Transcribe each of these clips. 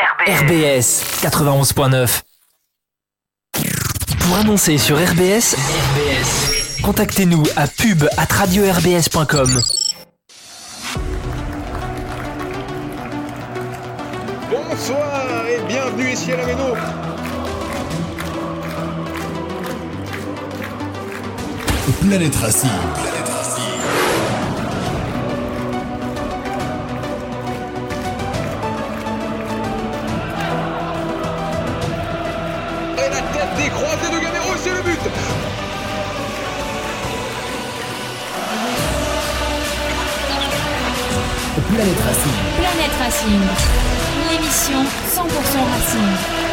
RBS 91.9. Pour annoncer sur RBS, RBS, contactez-nous à pub at radio-rbs.com. Bonsoir et bienvenue ici à la Méno. Planète Racing. Des croisés de Gamero, c'est le but Planète Racing. Planète Racing, l'émission 100% Racing.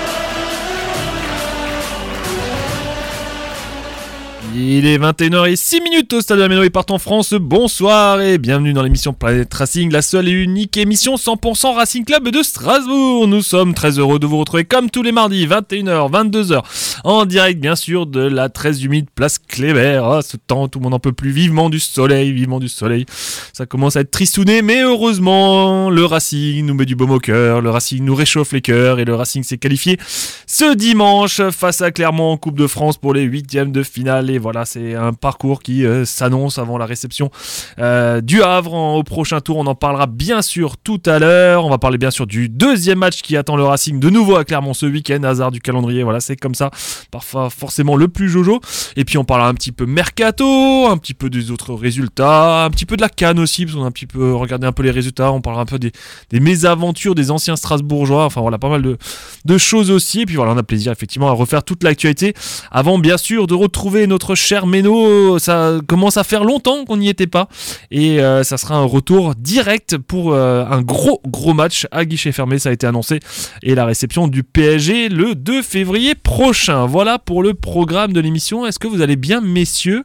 Il est 21h06 minutes au stade de la Méno et part en France. Bonsoir et bienvenue dans l'émission Planète Racing, la seule et unique émission 100% Racing Club de Strasbourg. Nous sommes très heureux de vous retrouver comme tous les mardis, 21h, 22h, en direct bien sûr de la très humide place Kléber. Ah, ce temps, tout le monde en peut plus vivement du soleil, vivement du soleil. Ça commence à être tristouné, mais heureusement, le Racing nous met du baume au cœur, le Racing nous réchauffe les cœurs et le Racing s'est qualifié ce dimanche face à Clermont en Coupe de France pour les huitièmes de finale. Voilà, c'est un parcours qui euh, s'annonce avant la réception euh, du Havre au prochain tour. On en parlera bien sûr tout à l'heure. On va parler bien sûr du deuxième match qui attend le Racing de nouveau à Clermont ce week-end. Hasard du calendrier, voilà, c'est comme ça. Parfois forcément le plus jojo. Et puis on parlera un petit peu mercato, un petit peu des autres résultats, un petit peu de la canne aussi, parce qu'on a un petit peu regardé un peu les résultats. On parlera un peu des, des mésaventures des anciens Strasbourgeois. Enfin voilà, pas mal de, de choses aussi. Et puis voilà, on a plaisir effectivement à refaire toute l'actualité. Avant bien sûr de retrouver notre cher Méno, ça commence à faire longtemps qu'on n'y était pas. Et euh, ça sera un retour direct pour euh, un gros gros match à guichet fermé, ça a été annoncé. Et la réception du PSG le 2 février prochain. Voilà pour le programme de l'émission. Est-ce que vous allez bien messieurs?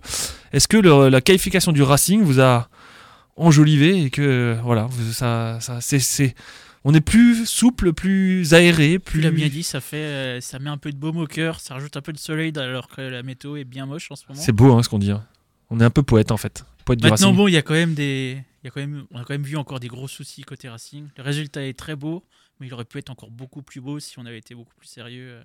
Est-ce que la qualification du Racing vous a enjolivé et que voilà, ça, c'est- on est plus souple, plus aéré, Tu plus l'as bien dit, ça fait, euh, ça met un peu de baume au cœur, ça rajoute un peu de soleil alors que la météo est bien moche en ce moment. C'est beau hein, ce qu'on dit. hein. On est un peu poète en fait. Poète du Maintenant Racing. bon, il y a quand même des, il y a quand même, on a quand même vu encore des gros soucis côté Racing. Le résultat est très beau, mais il aurait pu être encore beaucoup plus beau si on avait été beaucoup plus sérieux, euh,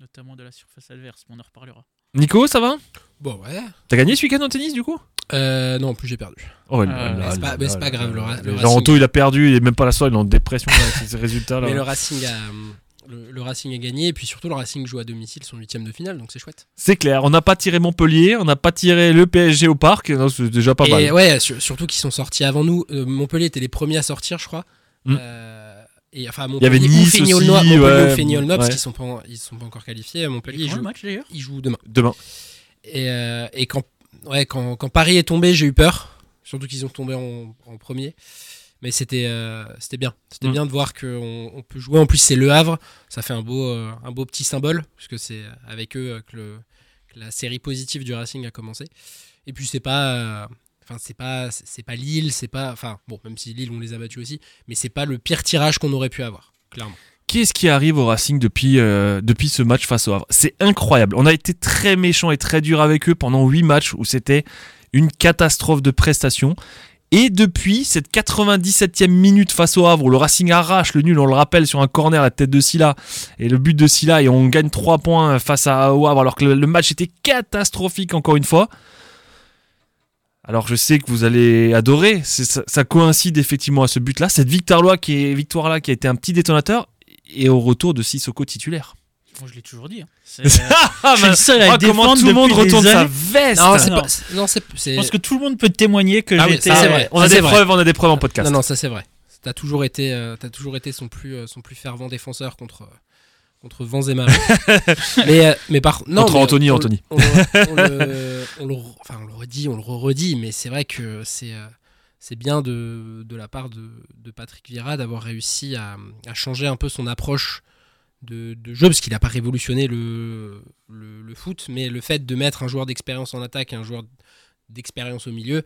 notamment de la surface adverse. Mais on en reparlera. Nico, ça va? Bon, ouais. T'as gagné ce week-end en tennis du coup? Euh, non, en plus j'ai perdu. Oh Euh, là c'est pas- mais c'est là pas là grave, le le Racing- il a perdu, il est même pas la soirée, il est en dépression avec ces résultats là. Mais le Racing a. Le, le Racing a gagné, et puis surtout le Racing joue à domicile son huitième de finale, donc c'est chouette. C'est clair, on n'a pas tiré Montpellier, on n'a pas tiré le PSG au parc, non, c'est déjà pas et mal. ouais, sur- surtout qu'ils sont sortis avant nous. Euh, Montpellier était les premiers à sortir, je crois. Mm. Euh, et enfin, y avait Montpellier Nice ou aussi, Montpellier ouais. ou parce Ouais. qu'ils sont pas, ils sont pas encore qualifiés. Montpellier, ils jouent, match d'ailleurs ils jouent demain. Demain. Et, euh, et quand, ouais, quand, quand Paris est tombé, j'ai eu peur. Surtout qu'ils ont tombé en, en premier. Mais c'était euh, c'était bien. C'était Mm. bien de voir qu'on on peut jouer. En plus, c'est Le Havre. Ça fait un beau, euh, un beau petit symbole. Puisque c'est avec eux euh, que, le- que la série positive du Racing a commencé. Et puis, c'est pas. euh, Enfin, c'est pas, c'est pas Lille, c'est pas. Enfin, bon, même si Lille, on les a battus aussi. Mais c'est pas le pire tirage qu'on aurait pu avoir, clairement. Qu'est-ce qui arrive au Racing depuis, euh, depuis ce match face au Havre? C'est incroyable. On a été très méchant et très dur avec eux pendant 8 matchs où c'était une catastrophe de prestation. Et depuis cette 97e minute face au Havre où le Racing arrache le nul, on le rappelle, sur un corner la tête de Silla et le but de Silla et on gagne 3 points face à au Havre alors que le, match était catastrophique encore une fois. Alors je sais que vous allez adorer, ça, ça coïncide effectivement à ce but-là, cette victoire-là qui, victoire -là qui a été un petit détonateur et au retour de Sissoko titulaire. Moi, je l'ai toujours dit. hein. C'est- Ah, je suis le seul à ah, le comment défendre tout le monde retourne sa veste Non, c'est non. pas. c'est- Non, c'est. Je pense que tout le monde peut témoigner que Ah j'étais. c'est vrai. On a Ça, des vrai. preuves, on a des preuves en podcast. Non, non, ça c'est vrai. T'as toujours été, euh, t'as toujours été son plus, euh, son plus fervent défenseur contre, euh, contre vents et marées. mais, euh, mais par non, Contre mais Anthony, on- Anthony. On, le- on le, on le, enfin, on le redit, on le redit, mais c'est vrai que c'est, euh, c'est bien de, de la part de, de Patrick Vieira d'avoir réussi à, à changer un peu son approche de, de jeu, parce qu'il n'a pas révolutionné le, le, le foot, mais le fait de mettre un joueur d'expérience en attaque et un joueur d'expérience au milieu,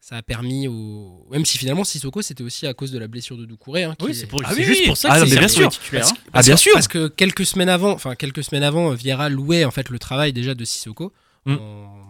ça a permis au. Même si finalement Sissoko c'était aussi à cause de la blessure de Doucouré. Hein, Oui, c'est pour- Ah oui, juste oui. pour ça Ah, que c'est bien sûr. titulaire. hein. Ah, bien sûr. Parce que quelques semaines avant, enfin quelques semaines avant, Vieira louait en fait le travail déjà de Sissoko Mm. en,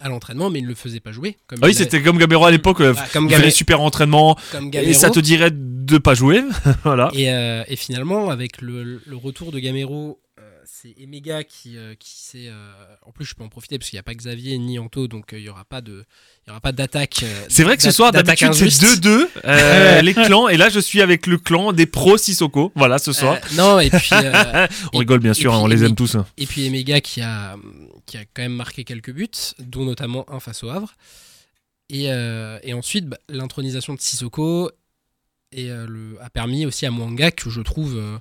à l'entraînement, mais il ne le faisait pas jouer. Comme Ah oui, c'était comme Gamero à l'époque, euh, comme il Gamero- super entraînement, comme et ça te dirait de pas jouer. voilà. Et, euh, et finalement, avec le, le retour de Gamero, c'est Emega qui, euh, qui s'est. euh, en plus, je peux en profiter parce qu'il n'y a pas Xavier ni Anto, donc euh, il n'y aura pas de, il y aura pas d'attaque. C'est vrai que ce soir, d'attaque d'habitude, c'est injuste. 2-2, euh, les clans, et là, je suis avec le clan des pros Sissoko. Voilà, ce soir. Non, et puis, on rigole, bien sûr, puis- hein, on les aime tous. hein. et puis Emega qui a, qui a quand même marqué quelques buts, dont notamment un face au Havre. Et, euh, et ensuite, bah, l'intronisation de Sissoko et, euh, le, a permis aussi à Mwanga, que je trouve euh,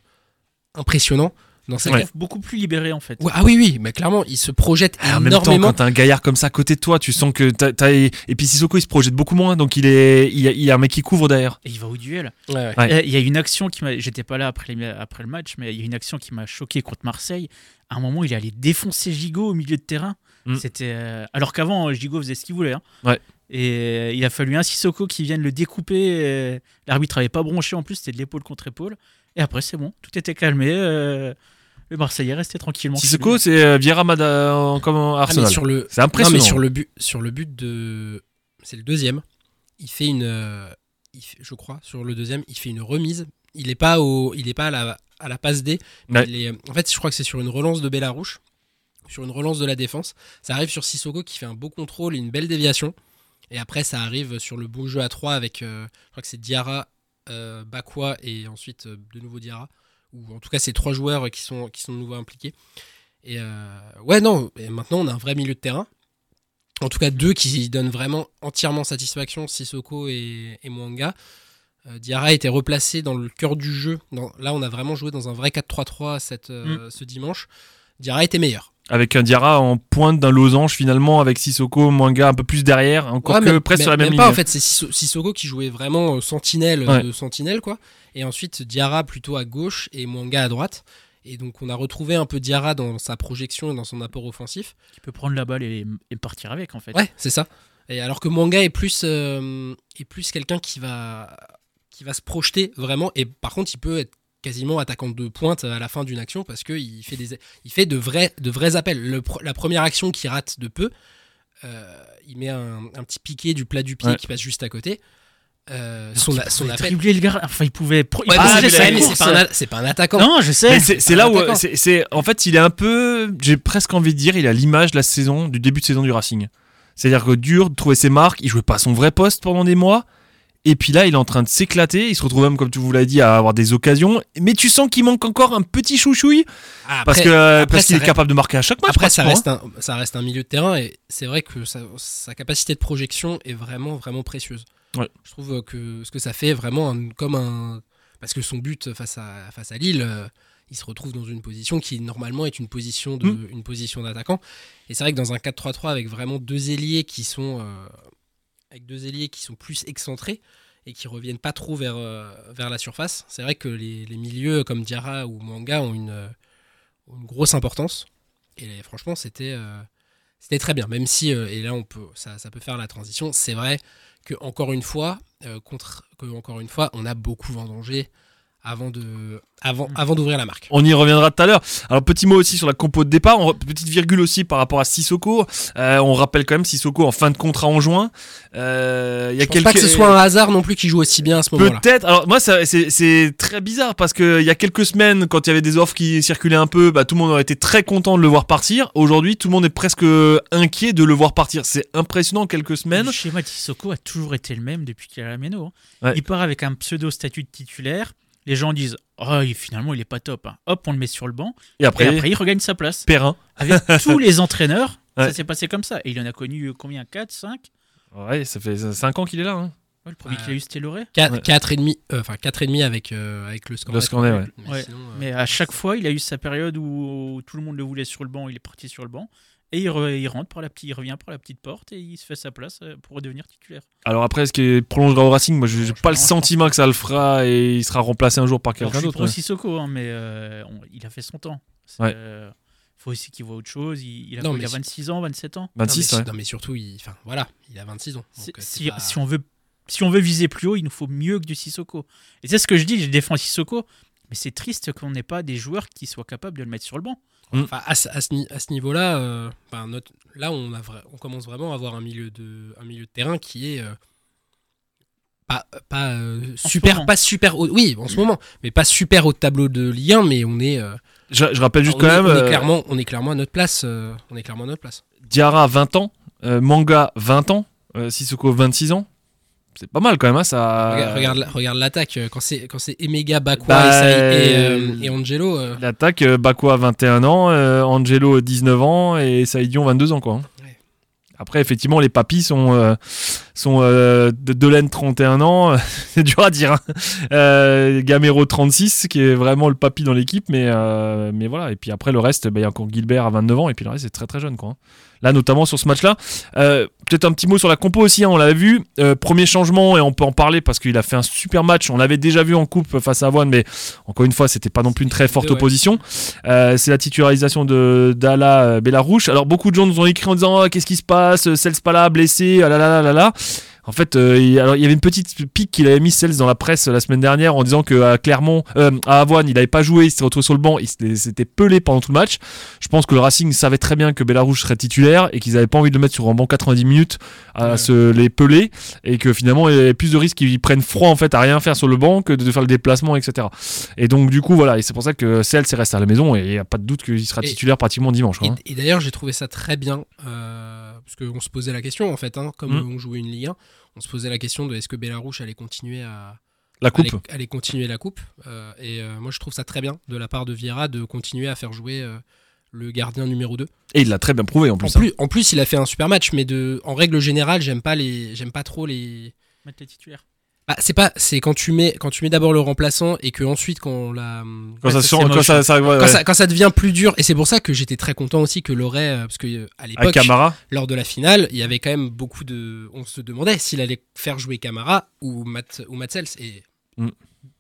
impressionnant dans sa Ouais. Beaucoup plus libéré en fait. Ouais, ah oui, oui, mais clairement, il se projette Ah, en même temps, énormément. quand t'as un gaillard comme ça à côté de toi, tu sens que t'as, t'as- et puis Sissoko il se projette beaucoup moins, donc il est, il y a, il y a un mec qui couvre derrière. Et il va au duel. Ouais, ouais. Ouais. Euh, Il y a une action qui m'a. J'étais pas là après, les- après le match, mais il y a une action qui m'a choqué contre Marseille. À un moment, il est allé défoncer Gigot au milieu de terrain. Mm. C'était euh, alors qu'avant, Gigot faisait ce qu'il voulait. hein. Ouais. Et euh, il a fallu un Sissoko qui vienne le découper. euh, L'arbitre avait pas bronché en plus, c'était de l'épaule contre épaule. Et après, c'est bon, tout était calmé. euh, Le Marseillais restait tranquillement. Sissoko, c'est euh, Vieira Mada en- comme en Ah, Arsenal. sur le, C'est non, impressionnant. mais sur le but, sur le but de, c'est le deuxième. Il fait une, euh, il fait- je crois, sur le deuxième, il fait une remise. Il est pas au, il est pas à la, à la passe D. mais Ouais. il est- en fait, je crois que c'est sur une relance de Bellarouche, sur une relance de la défense. Ça arrive sur Sissoko qui fait un beau contrôle et une belle déviation. Et après, ça arrive sur le beau jeu à 3 avec, euh, je crois que c'est Diarra, euh, Bakwa et ensuite euh, de nouveau Diarra. Ou en tout cas, c'est trois joueurs qui sont, qui sont de nouveau impliqués. Et euh, ouais, non, et maintenant on a un vrai milieu de terrain. En tout cas, deux qui donnent vraiment entièrement satisfaction, Sissoko et, et Mwanga. Euh, Diarra a été replacé dans le cœur du jeu. Dans- là, on a vraiment joué dans un vrai 4-3-3 cette, euh, ce dimanche. Diarra était meilleur. Avec un Diarra en pointe d'un losange finalement, avec Sissoko, Mwanga un peu plus derrière, encore Ouais, que mais- presque mais- sur la même même ligne. pas, en fait, c'est Sisso- Sissoko qui jouait vraiment euh, sentinelle euh, Ouais. de sentinelle, quoi. Et ensuite, Diarra plutôt à gauche et Mwanga à droite. Et donc, on a retrouvé un peu Diarra dans sa projection et dans son apport offensif. Qui peut prendre la balle et, et partir avec en fait. Ouais, c'est ça. Et alors que Mwanga est plus, euh, est plus quelqu'un qui va, qui va se projeter vraiment. Et par contre, il peut être quasiment attaquant de pointe à la fin d'une action parce qu'il fait, des, il fait de, vrais, de vrais appels. Le la première action qui rate de peu, euh, il met un, un petit piqué du plat du pied Ouais. qui passe juste à côté. Euh, Il son, pouvait son appel. le gars. Enfin, il pouvait. il Ouais, sa c'est- pas, un pas attaquant. Non, je sais. C'est là où c'est, en fait il est un peu j'ai presque envie de dire il a l'image de la saison du début de saison du Racing. C'est-à-dire que dur de trouver ses marques, il jouait pas à son vrai poste pendant des mois et puis là il est en train de s'éclater, il se retrouve même comme tu vous l'avez dit à avoir des occasions mais tu sens qu'il manque encore un petit chouchouille Ah, parce après- que après, parce qu'il est reste- capable de marquer à chaque match. Après, ça reste, un, ça reste un milieu de terrain et c'est vrai que sa, sa capacité de projection est vraiment, vraiment précieuse. Ouais. Je trouve que ce que ça fait vraiment un- comme un. Parce que son but face à, face à Lille, euh, il se retrouve dans une position qui normalement est une position de- Mm. une position d'attaquant. Et c'est vrai que dans un 4-3-3 avec vraiment deux ailiers qui sont. euh, avec deux ailiers qui sont plus excentrés et qui reviennent pas trop vers, euh, vers la surface, c'est vrai que les, les milieux comme Diarra ou Manga ont une, euh, une grosse importance. Et franchement, c'était euh, c'était très bien. Même si, et là, on peut, ça, ça peut faire la transition. C'est vrai que encore une fois, contre, que encore une fois, on a beaucoup vendangé avant de, avant, avant d'ouvrir la marque. On y reviendra tout à l'heure. Alors petit mot aussi sur la compo de départ, On- petite virgule aussi par rapport à Sissoko. Euh, on rappelle quand même Sissoko en fin de contrat en juin. Euh, Il y a Je pense quelques pas que ce soit un hasard non plus qui joue aussi bien à ce moment-là. Peut-être. Alors moi, c'est très bizarre parce que il y a quelques semaines, quand il y avait des offres qui circulaient un peu, bah, tout le monde aurait été très content de le voir partir. Aujourd'hui, tout le monde est presque inquiet de le voir partir. C'est impressionnant en quelques semaines. Le schéma de Sissoko a toujours été le même depuis qu'il est à la Méno. hein. Ouais. Il part avec un pseudo statut de titulaire. Les gens disent Oh, finalement, il est pas top. hein. Hop, on le met sur le banc. Et après, et après, il regagne sa place. Perrin. Avec tous les entraîneurs, Ouais. ça s'est passé comme ça. Et il en a connu euh, combien? 4, 5 Ouais, ça fait 5 ans qu'il est là. hein. Le premier qu'il a eu, c'était Loré. 4, Ouais. et demi, euh, enfin 4 et demi avec, euh, avec le score. Le Scornet, ouais. Mais Ouais. sinon, euh, Mais à chaque fois, il a eu sa période où tout le monde le voulait sur le banc. Il est parti sur le banc. Et il, re- il rentre par la petite, il revient par la petite porte et il se fait sa place euh, pour devenir titulaire. Alors après, est-ce qu'il prolongera au Racing Moi, j'ai Non, j'ai je pas le sentiment que ça le fera et il sera remplacé un jour par quelqu'un je suis d'autre. ouais. Sissoko, hein, mais euh, on- il a fait son temps. Ouais. euh, faut aussi qu'il voit autre chose. Il, il a, Non, quoi, mais il a si- 26 ans, 27 ans? non, mais 26, si- ouais. non, mais surtout, il, enfin, voilà, il a 26 ans. Donc, euh, c'est si- pas- si on veut, si on veut viser plus haut, il nous faut mieux que du Sissoko. Et c'est ce que je dis, je défends Sissoko. Mais c'est triste qu'on n'ait pas des joueurs qui soient capables de le mettre sur le banc. Enfin, à, ce- à niveau-là, euh, notre- là, on, a vra- on commence vraiment à avoir un milieu de, un milieu de terrain qui est euh, pas, pas euh, super, pas super haut, oui, en ce moment, mais pas super haut de tableau de Ligue 1, mais on est, euh, Je, je rappelle juste on quand est- même, on est clairement, on est clairement à notre place, euh, on est clairement à notre place. Diarra 20 ans, euh, Manga 20 ans, euh, Sissoko 26 ans. C'est pas mal quand même, hein, ça. Regarde, regarde, la- regarde l'attaque euh, quand c'est quand c'est Emega, Bakwa Bah, et, euh, euh, et Angelo. euh, L'attaque, Bakwa 21 ans, euh, Angelo 19 ans et Saïdion 22 ans quoi. hein. Ouais. Après effectivement les papis sont sont euh, de Delaine 31 ans, c'est dur à dire. hein. Euh, Gamero 36 qui est vraiment le papy dans l'équipe mais euh, mais voilà et puis après le reste bah, il y a encore Gilbert à 29 ans et puis le reste c'est très très jeune quoi. hein. Là notamment sur ce match-là, Euh, peut-être un petit mot sur la compo aussi, hein, on l'avait vu. Euh, premier changement, et on peut en parler parce qu'il a fait un super match. On l'avait déjà vu en coupe face à Avoine, mais encore une fois, c'était pas non plus une très forte Ouais. opposition. Euh, c'est la titularisation de d'Ala Bellarouche. Alors beaucoup de gens nous ont écrit en disant Ah, qu'est-ce qui se passe, Cels pas là, blessé, ah là là là là là. En fait, euh, il, alors, il y avait une petite pique qu'il avait mis Cels dans la presse euh, la semaine dernière en disant que à Clermont, euh, à Avoine, il n'avait pas joué, il s'était retrouvé sur le banc, il s'était pelé pendant tout le match. Je pense que le Racing savait très bien que Bellarouche serait titulaire et qu'ils n'avaient pas envie de le mettre sur un banc 90 minutes à Ouais. se les peler et que finalement il y avait plus de risques qu'ils prennent froid en fait à rien faire sur le banc que de faire le déplacement etc. Et donc du coup voilà et c'est pour ça que Cels est resté à la maison et il n'y a pas de doute qu'il sera Et- titulaire pratiquement dimanche. quoi, Et, hein. et d'ailleurs, j'ai trouvé ça très bien, euh, parce qu'on se posait la question, en fait, hein, comme Mm. on jouait une Ligue 1, on se posait la question de est-ce que Bellarouche allait continuer à, La coupe. allait, allait continuer la coupe. euh, et euh, moi, je trouve ça très bien de la part de Vieira de continuer à faire jouer euh, le gardien numéro 2. Et il l'a très bien prouvé en En plus. hein. plus, en plus, il a fait un super match, mais de, en règle générale, j'aime pas les, j'aime pas trop les. Mettre les titulaires. Bah, c'est pas, c'est quand tu mets, quand tu mets d'abord le remplaçant et que ensuite quand la, Quand, Ouais, ça, ça, sent- c'est quand moche. ça, ça- ouais, quand ouais. ça, quand ça devient plus dur, et c'est pour ça que j'étais très content aussi que Loret, euh, parce que euh, à l'époque, Camara, lors de la finale, il y avait quand même beaucoup de. On se demandait s'il allait faire jouer Camara ou Matt, ou et Mm.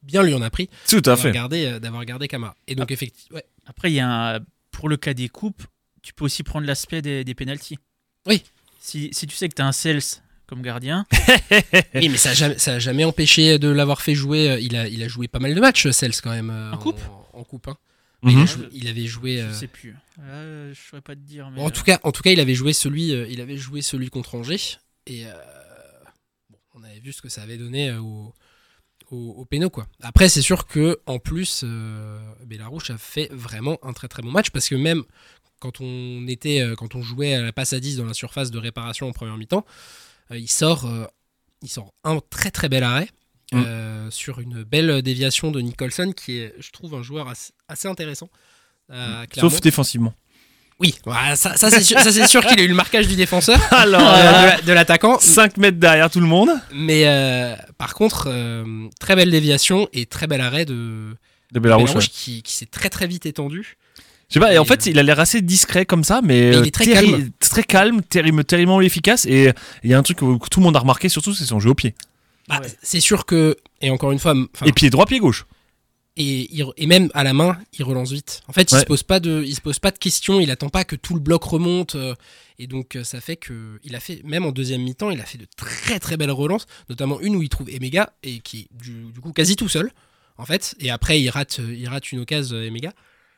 bien lui en a pris tout à d'avoir fait. gardé, euh, d'avoir gardé Camara. Et donc, effectivement, ouais. Après, il y a un- pour le cas des coupes, tu peux aussi prendre l'aspect des, des pénalties. Oui. Si, si tu sais que tu as un Cels comme gardien, oui, mais ça a jamais, ça a jamais empêché de l'avoir fait jouer. euh, Il a, il a joué pas mal de matchs, Sels, quand même. euh, En coupe En, en coupe, hein. Mhm. il, a joué- il avait joué. je euh, sais plus. Là, je saurais pas te dire. Mais En tout cas, en tout cas, il avait joué celui, euh, il avait joué celui contre Angers et euh, bon, on avait vu ce que ça avait donné euh, au, au, au péno, quoi. Après, c'est sûr que en plus, euh, Bellarouche a fait vraiment un très très bon match parce que même quand on était, euh, quand on jouait à la passe à 10 dans la surface de réparation en première mi-temps, euh, il sort, euh, il sort un très très bel arrêt. Mm. euh, sur une belle déviation de Nicholson qui est je trouve un joueur assez, assez intéressant euh, clairement. Sauf défensivement. Oui, voilà, ça, ça, c'est sûr, qu'il a eu le marquage du défenseur, Alors, euh, de la- de l'attaquant. 5 mètres derrière tout le monde. Mais euh, par contre, euh, très belle déviation et très bel arrêt de De ouais. qui, qui s'est très très vite étendu. Je sais pas, et en fait, il a l'air assez discret comme ça, mais, Mais il euh, est très terri- calme. très calme, terrible, terriblement efficace. Et il y a un truc que, tout le monde a remarqué, surtout, c'est son jeu au pied. Bah, Ouais. C'est sûr que, et encore une fois, Et pied droit, pied gauche. et, et même à la main, il relance vite. En fait, il Ouais. se pose pas de, il se pose pas de questions. Il attend pas que tout le bloc remonte. euh, et donc, euh, ça fait que il a fait, même en deuxième mi-temps, il a fait de très très belles relances, notamment une où il trouve Emega et qui est du, du coup quasi tout seul, en fait. Et après, il rate, il rate une occasion Emega.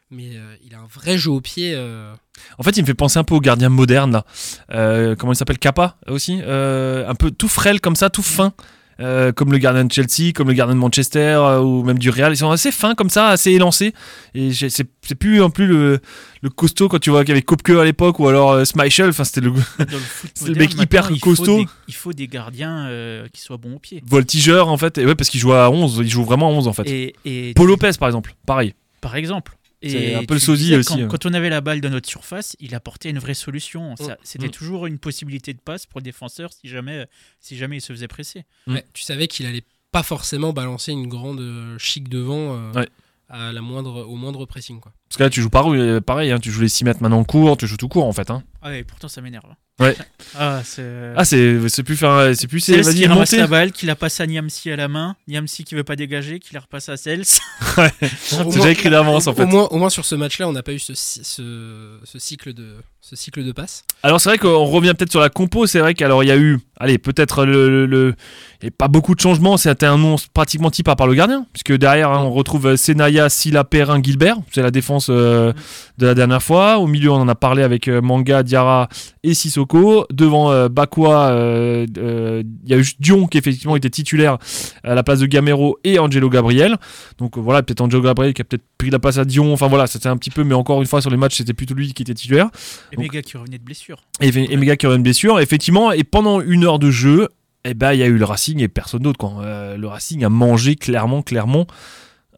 Mais euh, il a un vrai jeu au pied. euh, En fait, il me fait penser un peu au gardien moderne, là. Euh, comment il s'appelle? Kappa aussi? Un peu tout frêle comme ça, tout fin. Euh, comme le gardien de Chelsea, comme le gardien de Manchester ou même du Real. Ils sont assez fins comme ça, assez élancés. Et c'est plus en plus le, le costaud quand tu vois qu'il y avait Kopke à l'époque ou alors Schmeichel. Enfin, c'était le le mec hyper il costaud. Faut des, il faut des gardiens qui soient bons au pied. voltigeur en fait. Et ouais, parce qu'il joue à 11. Il joue vraiment à 11 en fait. Et, et Paul Lopez, par exemple, pareil. par exemple. C'est Et un peu le sosie disais, aussi, Quand, hein. quand on avait la balle dans notre surface, il apportait une vraie solution. Ça- Mm. C'était Mm. toujours une possibilité de passe pour le défenseur si jamais, si jamais il se faisait presser. Mm. ouais, tu savais qu'il allait pas forcément balancer une grande euh, chic devant euh, Ouais. à la moindre, au moindre pressing. Quoi. Parce que là, tu joues pareil, pareil hein, tu joues les 6 mètres maintenant court, tu joues tout court en fait. Hein. Ah ouais, pourtant ça m'énerve. Ouais. Ah, c'est. Ah, c'est c'est plus faire. C'est plus. Vas-y, qui ramasse la balle, qui la passe à Niamsi à la main, Niamsi qui veut pas dégager, qui la repasse à Cels. Au C'est déjà écrit d'avance en au fait. moins, au moins sur ce match-là, on n'a pas eu ce, ce, ce cycle de ce cycle de passes. Alors c'est vrai qu'on revient peut-être sur la compo. C'est vrai qu'alors il y a eu, allez, peut-être le, le, le- et pas beaucoup de changements. C'était un nom pratiquement type à part le gardien, puisque derrière hein, on retrouve euh, Senaya, Silla, Perrin, Gilbert. C'est la défense euh, de la dernière fois. Au milieu on en a parlé avec euh, Manga, Diarra et Sissoko. Devant euh, Bakwa, euh, il y a eu Dion qui effectivement était titulaire à la place de Gamero et Angelo Gabriel. Donc voilà, peut-être Angelo Gabriel qui a peut-être pris la place à Dion. Enfin voilà, c'était un petit peu, mais encore une fois sur les matchs c'était plutôt lui qui était titulaire. Et Mega qui revenait de blessure. Et, et Mega qui aurait une blessure, effectivement. Et pendant une heure de jeu, eh ben, il y a eu le Racing et personne d'autre. Euh, le Racing a mangé clairement, clairement.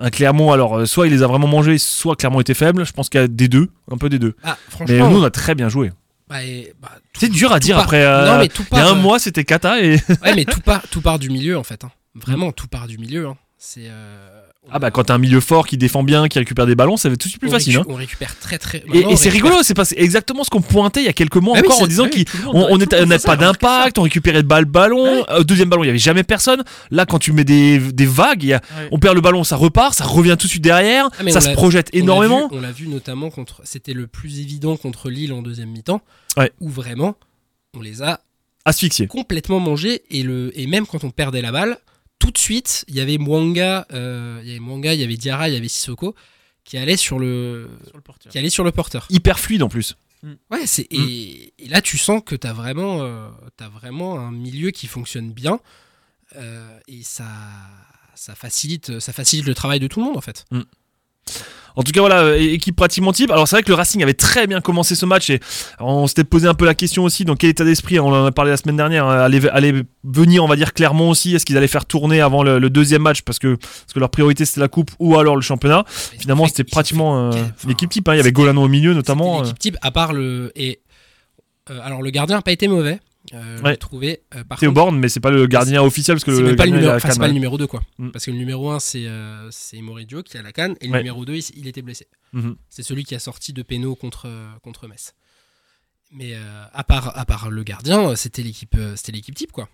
Un Clermont, alors, euh, soit il les a vraiment mangés, soit Clermont était faible. Je pense qu'il y a des deux, un peu des deux. Ah, Mais nous, on a très bien joué. bah, bah, C'est dur à dire part- après. euh, non, mais tout il y a part, un euh, mois, c'était Kata et. Ouais, mais tout part, tout part du milieu en fait. hein. Vraiment, tout part du milieu. hein. C'est. euh, Ah bah quand t'as un milieu fort qui défend bien, qui récupère des ballons, ça va être tout de suite plus on facile. récu- hein. On récupère très très. Et, c'est rigolo, c'est exactement ce qu'on pointait il y a quelques mois Bah oui, encore en disant oui, qu'on n'avait pas d'impact, on récupérait le ballon. Ouais. Euh, deuxième ballon, il y avait jamais personne. Là, quand tu mets des, des vagues, il y a- Ouais. on perd le ballon, ça repart, ça revient tout de suite derrière, Ah, ça se projette énormément. On l'a vu, notamment contre. C'était le plus évident contre Lille en deuxième mi-temps. Ouais. Où vraiment, on les a Asphyxié. complètement mangés. Et, le, et même quand on perdait la balle, tout de suite, il y avait Mwanga, euh, il y avait Mwanga, il y avait Diarra, il y avait Sissoko qui allaient sur le, Sur le porteur. qui allaient sur le porteur. Hyper fluide en plus. Ouais, c'est Mm. et, et là tu sens que t'as vraiment, euh, t'as vraiment un milieu qui fonctionne bien euh, et ça, ça facilite, ça facilite le travail de tout le monde en fait. En tout cas, voilà, euh, équipe pratiquement type. Alors, c'est vrai que le Racing avait très bien commencé ce match et on s'était posé un peu la question aussi dans quel état d'esprit, on en a parlé la semaine dernière, hein, allait, allait venir, on va dire, clairement aussi. Est-ce qu'ils allaient faire tourner avant le, le deuxième match parce que, parce que leur priorité c'était la coupe ou alors le championnat? Finalement, c'était pratiquement euh, l'équipe type. hein. Il y avait Golano au milieu notamment. Euh. l'équipe type à part le et euh, alors le gardien n'a pas été mauvais. Euh, Ouais. Trouvé. euh, Théo Borne, mais c'est pas le gardien officiel parce que c'est le pas le gardien, numéro, a enfin, la c'est pas canne, le numéro 2 quoi. Mm. Parce que le numéro 1 c'est euh, c'est Moridio qui a la canne et le Ouais. numéro 2 il, il était blessé. Mhm. C'est celui qui a sorti de pénaux contre euh, contre Metz. Mais euh, à part à part le gardien, c'était l'équipe euh, c'était l'équipe type quoi.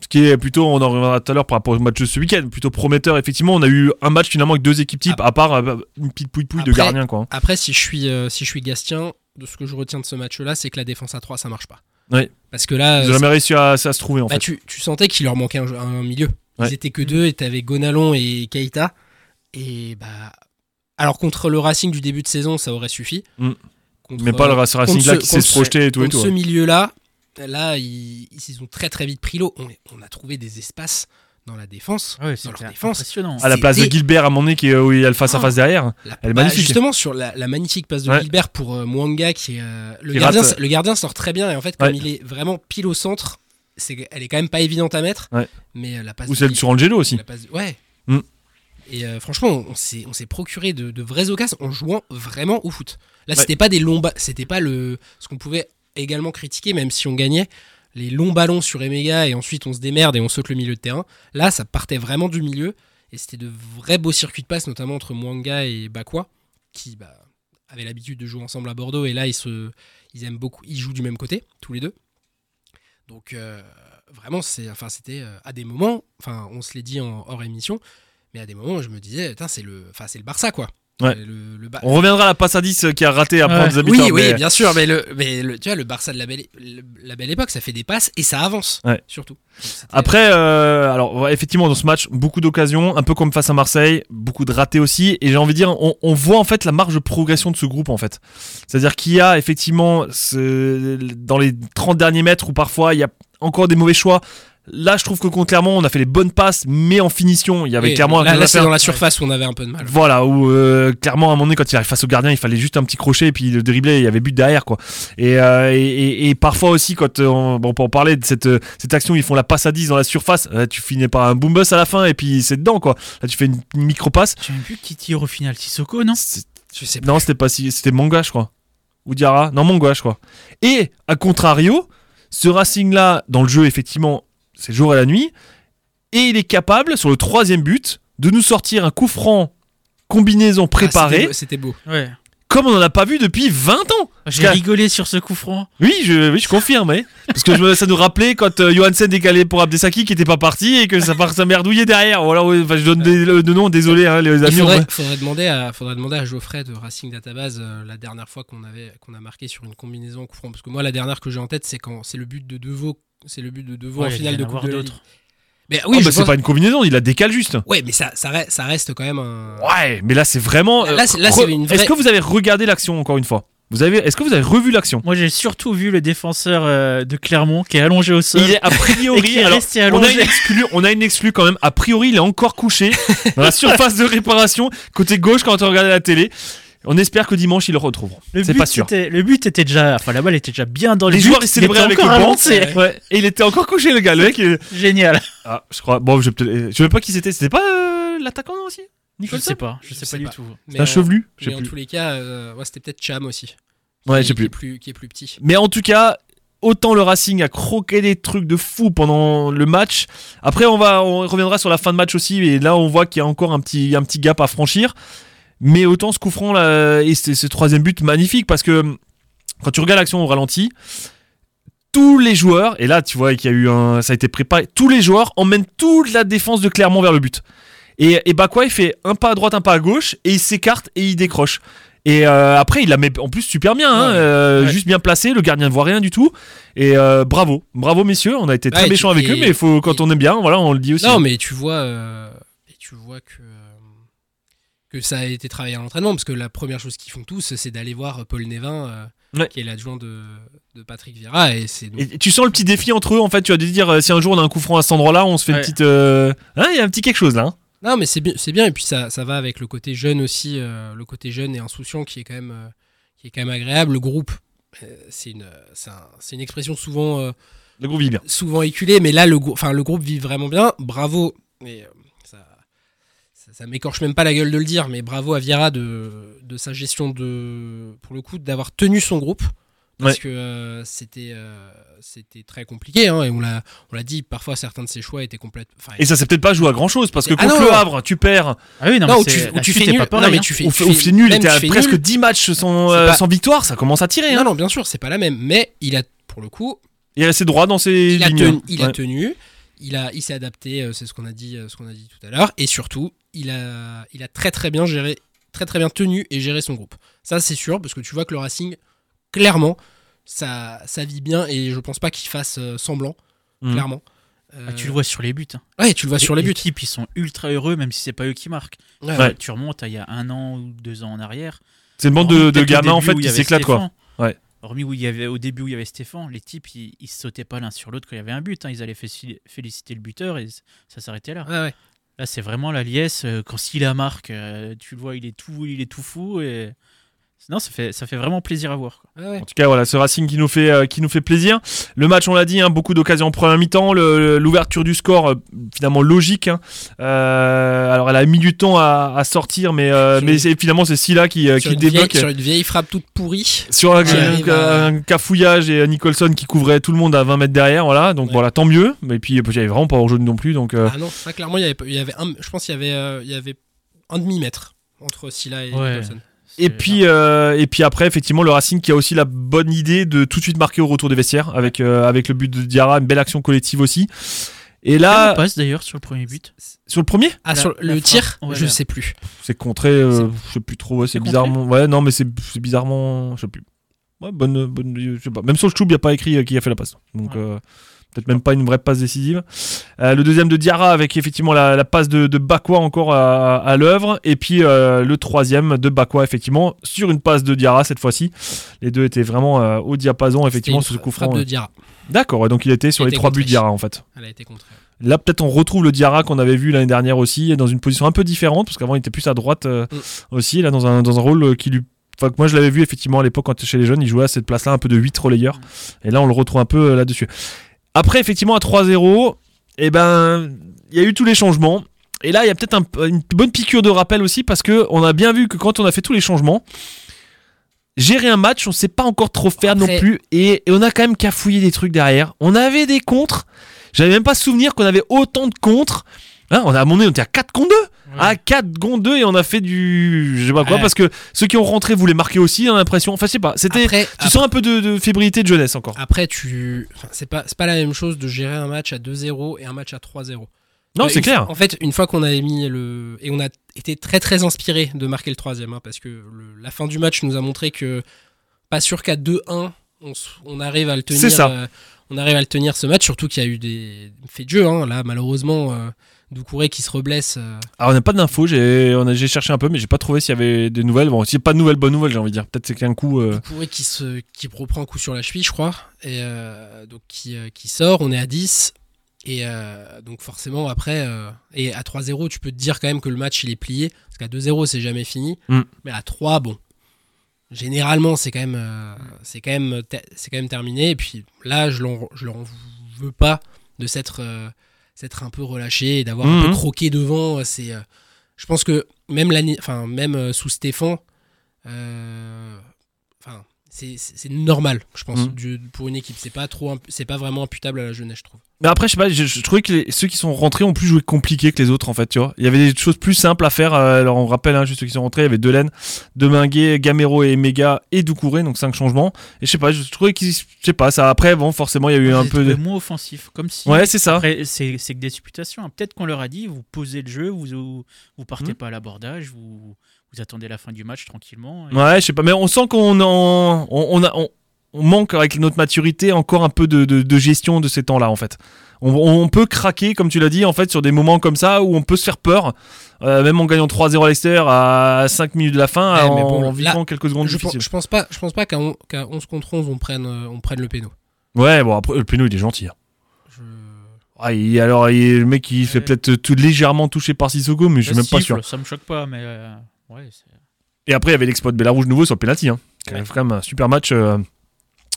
Ce qui est plutôt, on en reviendra tout à l'heure par rapport au match de ce week-end, plutôt prometteur. Effectivement, on a eu un match finalement avec deux équipes types, à part euh, une petite pouille-pouille de Après- gardiens quoi. Après, si je suis, euh, si je suis Gastien, de ce que je retiens de ce match-là, c'est que la défense à 3, ça marche pas. Ouais. Parce que là, Ils euh, jamais réussi à, à se trouver en bah, fait. tu, tu sentais qu'il leur manquait un, milieu. Ils Ouais. étaient que deux, et t'avais Gonalon et Keita. Et bah. Alors, contre le Racing du début de saison, ça aurait suffi. Mm. Contre, Mais pas le euh, Racing là qui sait se projeter et tout et contre tout. ce milieu-là, là, ils, ils ont très très vite pris l'eau. On, on a trouvé des espaces dans la défense. Ah ouais, dans leur c'était défense. impressionnant. À la place de Gilbert à mon nez qui est où il y a le face à face derrière. La- Elle est bah, magnifique. Justement, sur la, la magnifique passe de Ouais. Gilbert pour euh, Mwanga, qui est, euh, le, Qui gardien, rate, le gardien sort très bien. Et en fait, comme Ouais. il est vraiment pile au centre, c'est, elle est quand même pas évidente à mettre. Ouais. Mais euh, la passe Ou celle sur Angelo aussi. la passe de- Ouais. Mm. Et euh, franchement, on s'est, on s'est procuré de, de vraies occasions en jouant vraiment au foot. Là, Ouais. c'était pas des longs c'était pas le ce qu'on pouvait également critiquer, même si on gagnait les longs ballons sur Emega et ensuite on se démerde et on saute le milieu de terrain. Là, ça partait vraiment du milieu et c'était de vrais beaux circuits de passe, notamment entre Mwanga et Bakwa, qui bah, avaient l'habitude de jouer ensemble à Bordeaux et là ils se, ils aiment beaucoup, ils jouent du même côté tous les deux. Donc euh, vraiment, c'est, enfin c'était euh, à des moments, enfin on se l'est dit en hors émission, mais à des moments je me disais, c'est le, c'est le Barça quoi. Ouais. Le, le Ba- On reviendra à la passe à 10 qui a raté à Ouais. prendre des oui, oui, mais- bien sûr, mais le, mais le, tu vois, le Barça de la belle, le- la belle époque, ça fait des passes et ça avance, Ouais. surtout. Après, euh, alors effectivement dans ce match, beaucoup d'occasions, un peu comme face à Marseille, beaucoup de ratés aussi, et j'ai envie de dire, on, on voit en fait la marge de progression de ce groupe en fait. C'est-à-dire qu'il y a effectivement ce- dans les 30 derniers mètres où parfois il y a encore des mauvais choix. Là, je trouve que contre Clermont, on a fait les bonnes passes, mais en finition, il y avait Oui, clairement un là, là, c'est dans la surface où on avait un peu de mal. Voilà, où euh, clairement à un moment donné, quand il arrive face au gardien, il fallait juste un petit crochet et puis le dribbler, il y avait but derrière quoi. Et, euh, et, et- et parfois aussi, quand euh, on, bon, on peut en parler de cette, cette action, où ils font la passe à 10 dans la surface, euh, tu finis par un boom bus à la fin et puis c'est dedans quoi. Là, tu fais une, une micro passe. J'ai même vu qui tire au final Sissoko, non Je sais Non, c'était pas si, c'était Manga, je crois. Ou Diarra, non Manga, je crois. Et à contrario, ce Racing là, dans le jeu, effectivement, c'est le jour et la nuit, et il est capable sur le troisième but de nous sortir un coup franc combinaison Ah, préparée. c'était beau- C'était beau. Ouais. comme on en a pas vu depuis 20 ans. J'ai rigolé sur ce coup franc. Oui, je, oui, je confirme. ouais. Parce que je ça nous rappelait quand euh, Johansen décalé pour Abdesaki qui était pas parti et que ça part ça merdouillait derrière. Voilà, ouais, je donne des, le- de noms, désolé hein, les Il amis. faudrait, on- faudrait demander à, faudrait demander à Geoffrey de Racing Database euh, la dernière fois qu'on avait qu'on a marqué sur une combinaison coup franc parce que moi la dernière que j'ai en tête c'est quand c'est le but de Deveau c'est le but de Ouais, en finale de Coupe de la Ligue. d'autres. Mais Ah, oui, bah, c'est pense- pas une combinaison, il la décale juste. Ouais, mais ça ça reste, ça reste quand même un Ouais, mais là c'est vraiment. Là, c'est- là, re- c'est une vraie- Est-ce que vous avez regardé l'action encore une fois? Vous avez Est-ce que vous avez revu l'action? Moi, j'ai surtout vu le défenseur euh, de Clermont qui est allongé au sol. Il est a priori. est alors, on a allongé. une exclue, on a une exclue quand même. A priori, il est encore couché dans la surface de réparation côté gauche quand on regarde la télé. On espère que dimanche ils le retrouveront. Le C'est but pas sûr. était- le but était déjà. Enfin, la balle était déjà bien dans Les le joueurs ils célébraient avec le banc. Ouais. Et il était encore couché le gars. Le mec. il- Génial. Ah, je crois. Bon, je, je sais pas qui c'était. C'était pas euh, l'attaquant non, aussi? Je Nicholson sais pas. Je sais Je pas sais du pas. tout. C'est un chevelu? Je sais Mais en plus. tous les cas, euh, ouais, c'était peut-être Cham aussi. Ouais, qui, je sais qui est plus. plus qui est plus petit. Mais en tout cas, autant le Racing a croqué des trucs de fou pendant le match. Après, on va, on reviendra sur la fin de match aussi, et là, on voit qu'il y a encore un petit, un petit gap à franchir. Mais autant ce coup franc là, et ce, ce troisième but magnifique parce que quand tu regardes l'action au ralenti, tous les joueurs, et là tu vois qu'il y a eu un, ça a été préparé, tous les joueurs emmènent toute la défense de Clermont vers le but. Et, et Bakwa il fait un pas à droite, un pas à gauche, et il s'écarte et il décroche. Et euh, après, il la met en plus super bien, hein, Ouais. euh, Ouais. juste bien placé. Le gardien ne voit rien du tout. Et euh, bravo, bravo messieurs. On a été très Ouais, méchants tu- avec eux, mais faut quand et- on est bien, voilà, on le dit aussi. Non, mais tu vois, et tu vois que, que ça a été travaillé à l'entraînement, parce que la première chose qu'ils font tous, c'est d'aller voir Paul Névin, euh, Ouais. qui est l'adjoint de, de Patrick Vieira, et c'est donc- Et tu sens le petit défi entre eux, en fait. Tu vas te dire, euh, si un jour on a un coup franc à cet endroit-là, on se fait une petite. euh, Hein, il y a un petit quelque chose là. hein. Non, mais c'est bien, c'est bien, et puis ça, ça va avec le côté jeune aussi, euh, le côté jeune et insouciant qui est quand même, euh, qui est quand même agréable. Le groupe, euh, c'est une, c'est un- c'est une expression souvent, euh, Le groupe vit bien. souvent éculée, mais là, le, enfin, le groupe vit vraiment bien. Bravo, et ça, m'écorche même pas la gueule de le dire, mais bravo à Vieira de, de sa gestion de, pour le coup, d'avoir tenu son groupe. Parce Ouais. que euh, c'était euh, c'était très compliqué, hein, et on l'a on l'a dit, parfois certains de ses choix étaient complètement. Et ça s'est peut-être pas joué à grand chose parce que Ah contre non. le Havre, tu perds. Ah oui, non, Non, mais où tu, fais nul. pareil, non, mais tu fais, tu fais- nul, était tu à fais presque nul. 10 matchs sans, euh, pas- sans victoire, ça commence à tirer. Non, Hein. non, bien sûr, c'est pas la même. Mais il a, pour le coup, Il est resté droit dans ses il a lignes. tenu. Il, a tenu, il, a, il s'est adapté, euh, c'est ce qu'on a, dit, euh, ce qu'on a dit tout à l'heure. Et surtout, il a, il a très très bien géré, très très bien tenu et géré son groupe. Ça, c'est sûr, parce que tu vois que le Racing, clairement, ça, ça vit bien et je pense pas qu'il fasse euh, semblant, Mhm. clairement. Ah, tu le vois sur les buts. hein. Ouais, tu le vois sur les buts. L'équipe, ils sont ultra heureux, même si c'est pas eux qui marquent. Ouais, Ouais. Tu remontes à il y a un an ou deux ans en arrière. C'est une bande de, gamins en fait qui avait s'éclatent quoi. Ouais. Hormis où il y avait au début où il y avait Stéphane, les types ils, ils se sautaient pas l'un sur l'autre quand il y avait un but. hein. Ils allaient féliciter le buteur et ça s'arrêtait là. Ouais. Là c'est vraiment la liesse. euh, Quand Silla marque, euh, tu le vois, il est tout, il est tout fou et non, ça fait, ça fait vraiment plaisir à voir. quoi. Ouais, ouais. En tout cas, voilà, ce Racing qui nous fait, euh, qui nous fait plaisir. Le match, on l'a dit, hein, beaucoup d'occasions en première mi-temps. L'ouverture du score, euh, finalement logique. hein. Euh, alors, elle a mis du temps à, à sortir, mais, euh, mais finalement, c'est Silla qui, euh, Sur, qui une vieille, débloque. sur une vieille frappe toute pourrie. Sur un, Qui un- arrive à- un cafouillage et Nicholson qui couvrait tout le monde à 20 mètres derrière, voilà. Donc Ouais. voilà, tant mieux. Mais puis, il y avait vraiment pas hors jeu non plus. Donc, euh, Ah non, ça clairement, il y avait, pas- il y avait un, je pense qu'il y avait, euh, il y avait un demi-mètre entre Silla et Ouais. Nicholson. Et puis, euh, et puis après, effectivement, le Racing qui a aussi la bonne idée de tout de suite marquer au retour des vestiaires avec, euh, avec le but de Diarra, une belle action collective aussi. Et Quelle là, passe d'ailleurs sur le premier but. sur le premier, Ah, La- sur le tir, Ouais, je la- sais plus. c'est contré, euh, je sais plus trop, ouais, c'est bizarrement. Ouais, non, mais c'est bizarrement, je sais plus. Ouais, bonne, bonne, je sais pas. Même sur le Choub, il n'y a pas écrit euh, qui a fait la passe. Donc, Ouais. Peut-être même pas une vraie passe décisive. Euh, le deuxième de Diarra avec effectivement la, la passe de, de Bakwa encore à, à l'œuvre. Et puis euh, le troisième de Bakwa, effectivement, sur une passe de Diarra cette fois-ci. Les deux étaient vraiment euh, au diapason, effectivement, sur ce coup franc. de Diarra. D'accord, donc il était sur Il les était trois buts de Diarra en fait. Elle a été contrée. Là, peut-être on retrouve le Diarra qu'on avait vu l'année dernière aussi, dans une position un peu différente, parce qu'avant il était plus à droite Mm. aussi, là dans un, dans un rôle qui lui. Enfin, moi je l'avais vu effectivement à l'époque quand chez les jeunes, il jouait à cette place-là un peu de 8 relayeurs. Et là on le retrouve un peu là-dessus. Après, effectivement, à 3-0, eh ben, il y a eu tous les changements. Et là, il y a peut-être un- une bonne piqûre de rappel aussi, parce que on a bien vu que quand on a fait tous les changements, gérer un match, on sait pas encore trop faire Après- non plus. Et, et on a quand même cafouillé des trucs derrière. On avait des contres. J'avais même pas souvenir qu'on avait autant de contres. Hein, on a, à mon nez, on était à 4 contre 2 Ouais. À 4 contre 2 et on a fait du. Je sais pas quoi, Ouais. parce que ceux qui ont rentré voulaient marquer aussi, on a l'impression. Enfin, je sais pas. C'était. Après, Tu sens un peu de, de fébrilité de jeunesse encore. après tu, enfin, c'est pas, c'est pas la même chose de gérer un match à 2-0 et un match à 3-0. Non, Euh, c'est clair. En fait, une fois qu'on avait mis le. Et on a été très très inspiré de marquer le troisième, hein, parce que le- la fin du match nous a montré que pas sûr qu'à 2-1, on, s- on arrive à le tenir. C'est ça. euh, on arrive à le tenir ce match, surtout qu'il y a eu des faits de jeu. hein. Là, malheureusement, euh, Doucouré qui se reblesse. euh, Alors, on n'a pas d'infos, j'ai on a- j'ai cherché un peu, mais j'ai pas trouvé s'il y avait des nouvelles. Bon, s'il n'y a pas de nouvelles, bonnes nouvelles, j'ai envie de dire. Peut-être c'est qu'un coup. euh, Doucouré qui, se, qui reprend un coup sur la cheville, je crois, et euh, donc qui, euh, qui sort. On est à 10. Et euh, donc forcément après, et à 3-0, tu peux te dire quand même que le match il est plié, parce qu'à 2-0 c'est jamais fini, Mm. mais à 3, bon, généralement c'est quand même, c'est quand même, ter- c'est quand même terminé. Et puis là, je leur, je leur veux pas de s'être, s'être un peu relâché et d'avoir un Mhm. peu croqué devant. C'est, euh, je pense que même l'année, enfin même euh, sous Stéphane, euh, enfin c'est, normal, je pense, du- pour une équipe. C'est pas trop, imp- c'est pas vraiment imputable à la jeunesse, je trouve. Mais après, je sais pas, je, je trouvais que les- ceux qui sont rentrés ont plus joué compliqué que les autres, en fait, tu vois. Il y avait des choses plus simples à faire. euh, alors, on rappelle, hein, juste ceux qui sont rentrés, il y avait Delaine, Deminguet, Gamero et Mega et Doucouré, donc cinq changements. Et je sais pas, je trouvais qu'ils, je sais pas, ça, après, bon, forcément, il y a eu un peu de. moins offensif, comme si. Ouais, c'est ça. C'est c'est que des supputations. hein. Peut-être qu'on leur a dit vous posez le jeu, vous vous, partez Mhm. pas à l'abordage, vous, vous attendez la fin du match tranquillement. et- Ouais, je sais pas, mais on sent qu'on en, on, on a, on, on manque avec notre maturité encore un peu de, de, de gestion de ces temps-là, en fait. On, on peut craquer, comme tu l'as dit, en fait, sur des moments comme ça où on peut se faire peur, euh, même en gagnant 3-0 à Leicester à 5 minutes de la fin, Ouais, en, mais bon, en vivant là, quelques secondes Je pense, difficiles. je pense pas, je pense pas qu'à on- qu'à 11 contre 11 on prenne, euh, on prenne le péno. Ouais, bon, après, le péno, il est gentil. hein. Je- Ah, il- alors, il- le mec, il fait peut-être tout légèrement touché par Sissoko, mais je suis même pas sûr. Ça me choque pas, mais euh, ouais, Et après, il y avait l'exploit de Bellarouge nouveau sur le penalty. Hein. Quand même un super match. euh,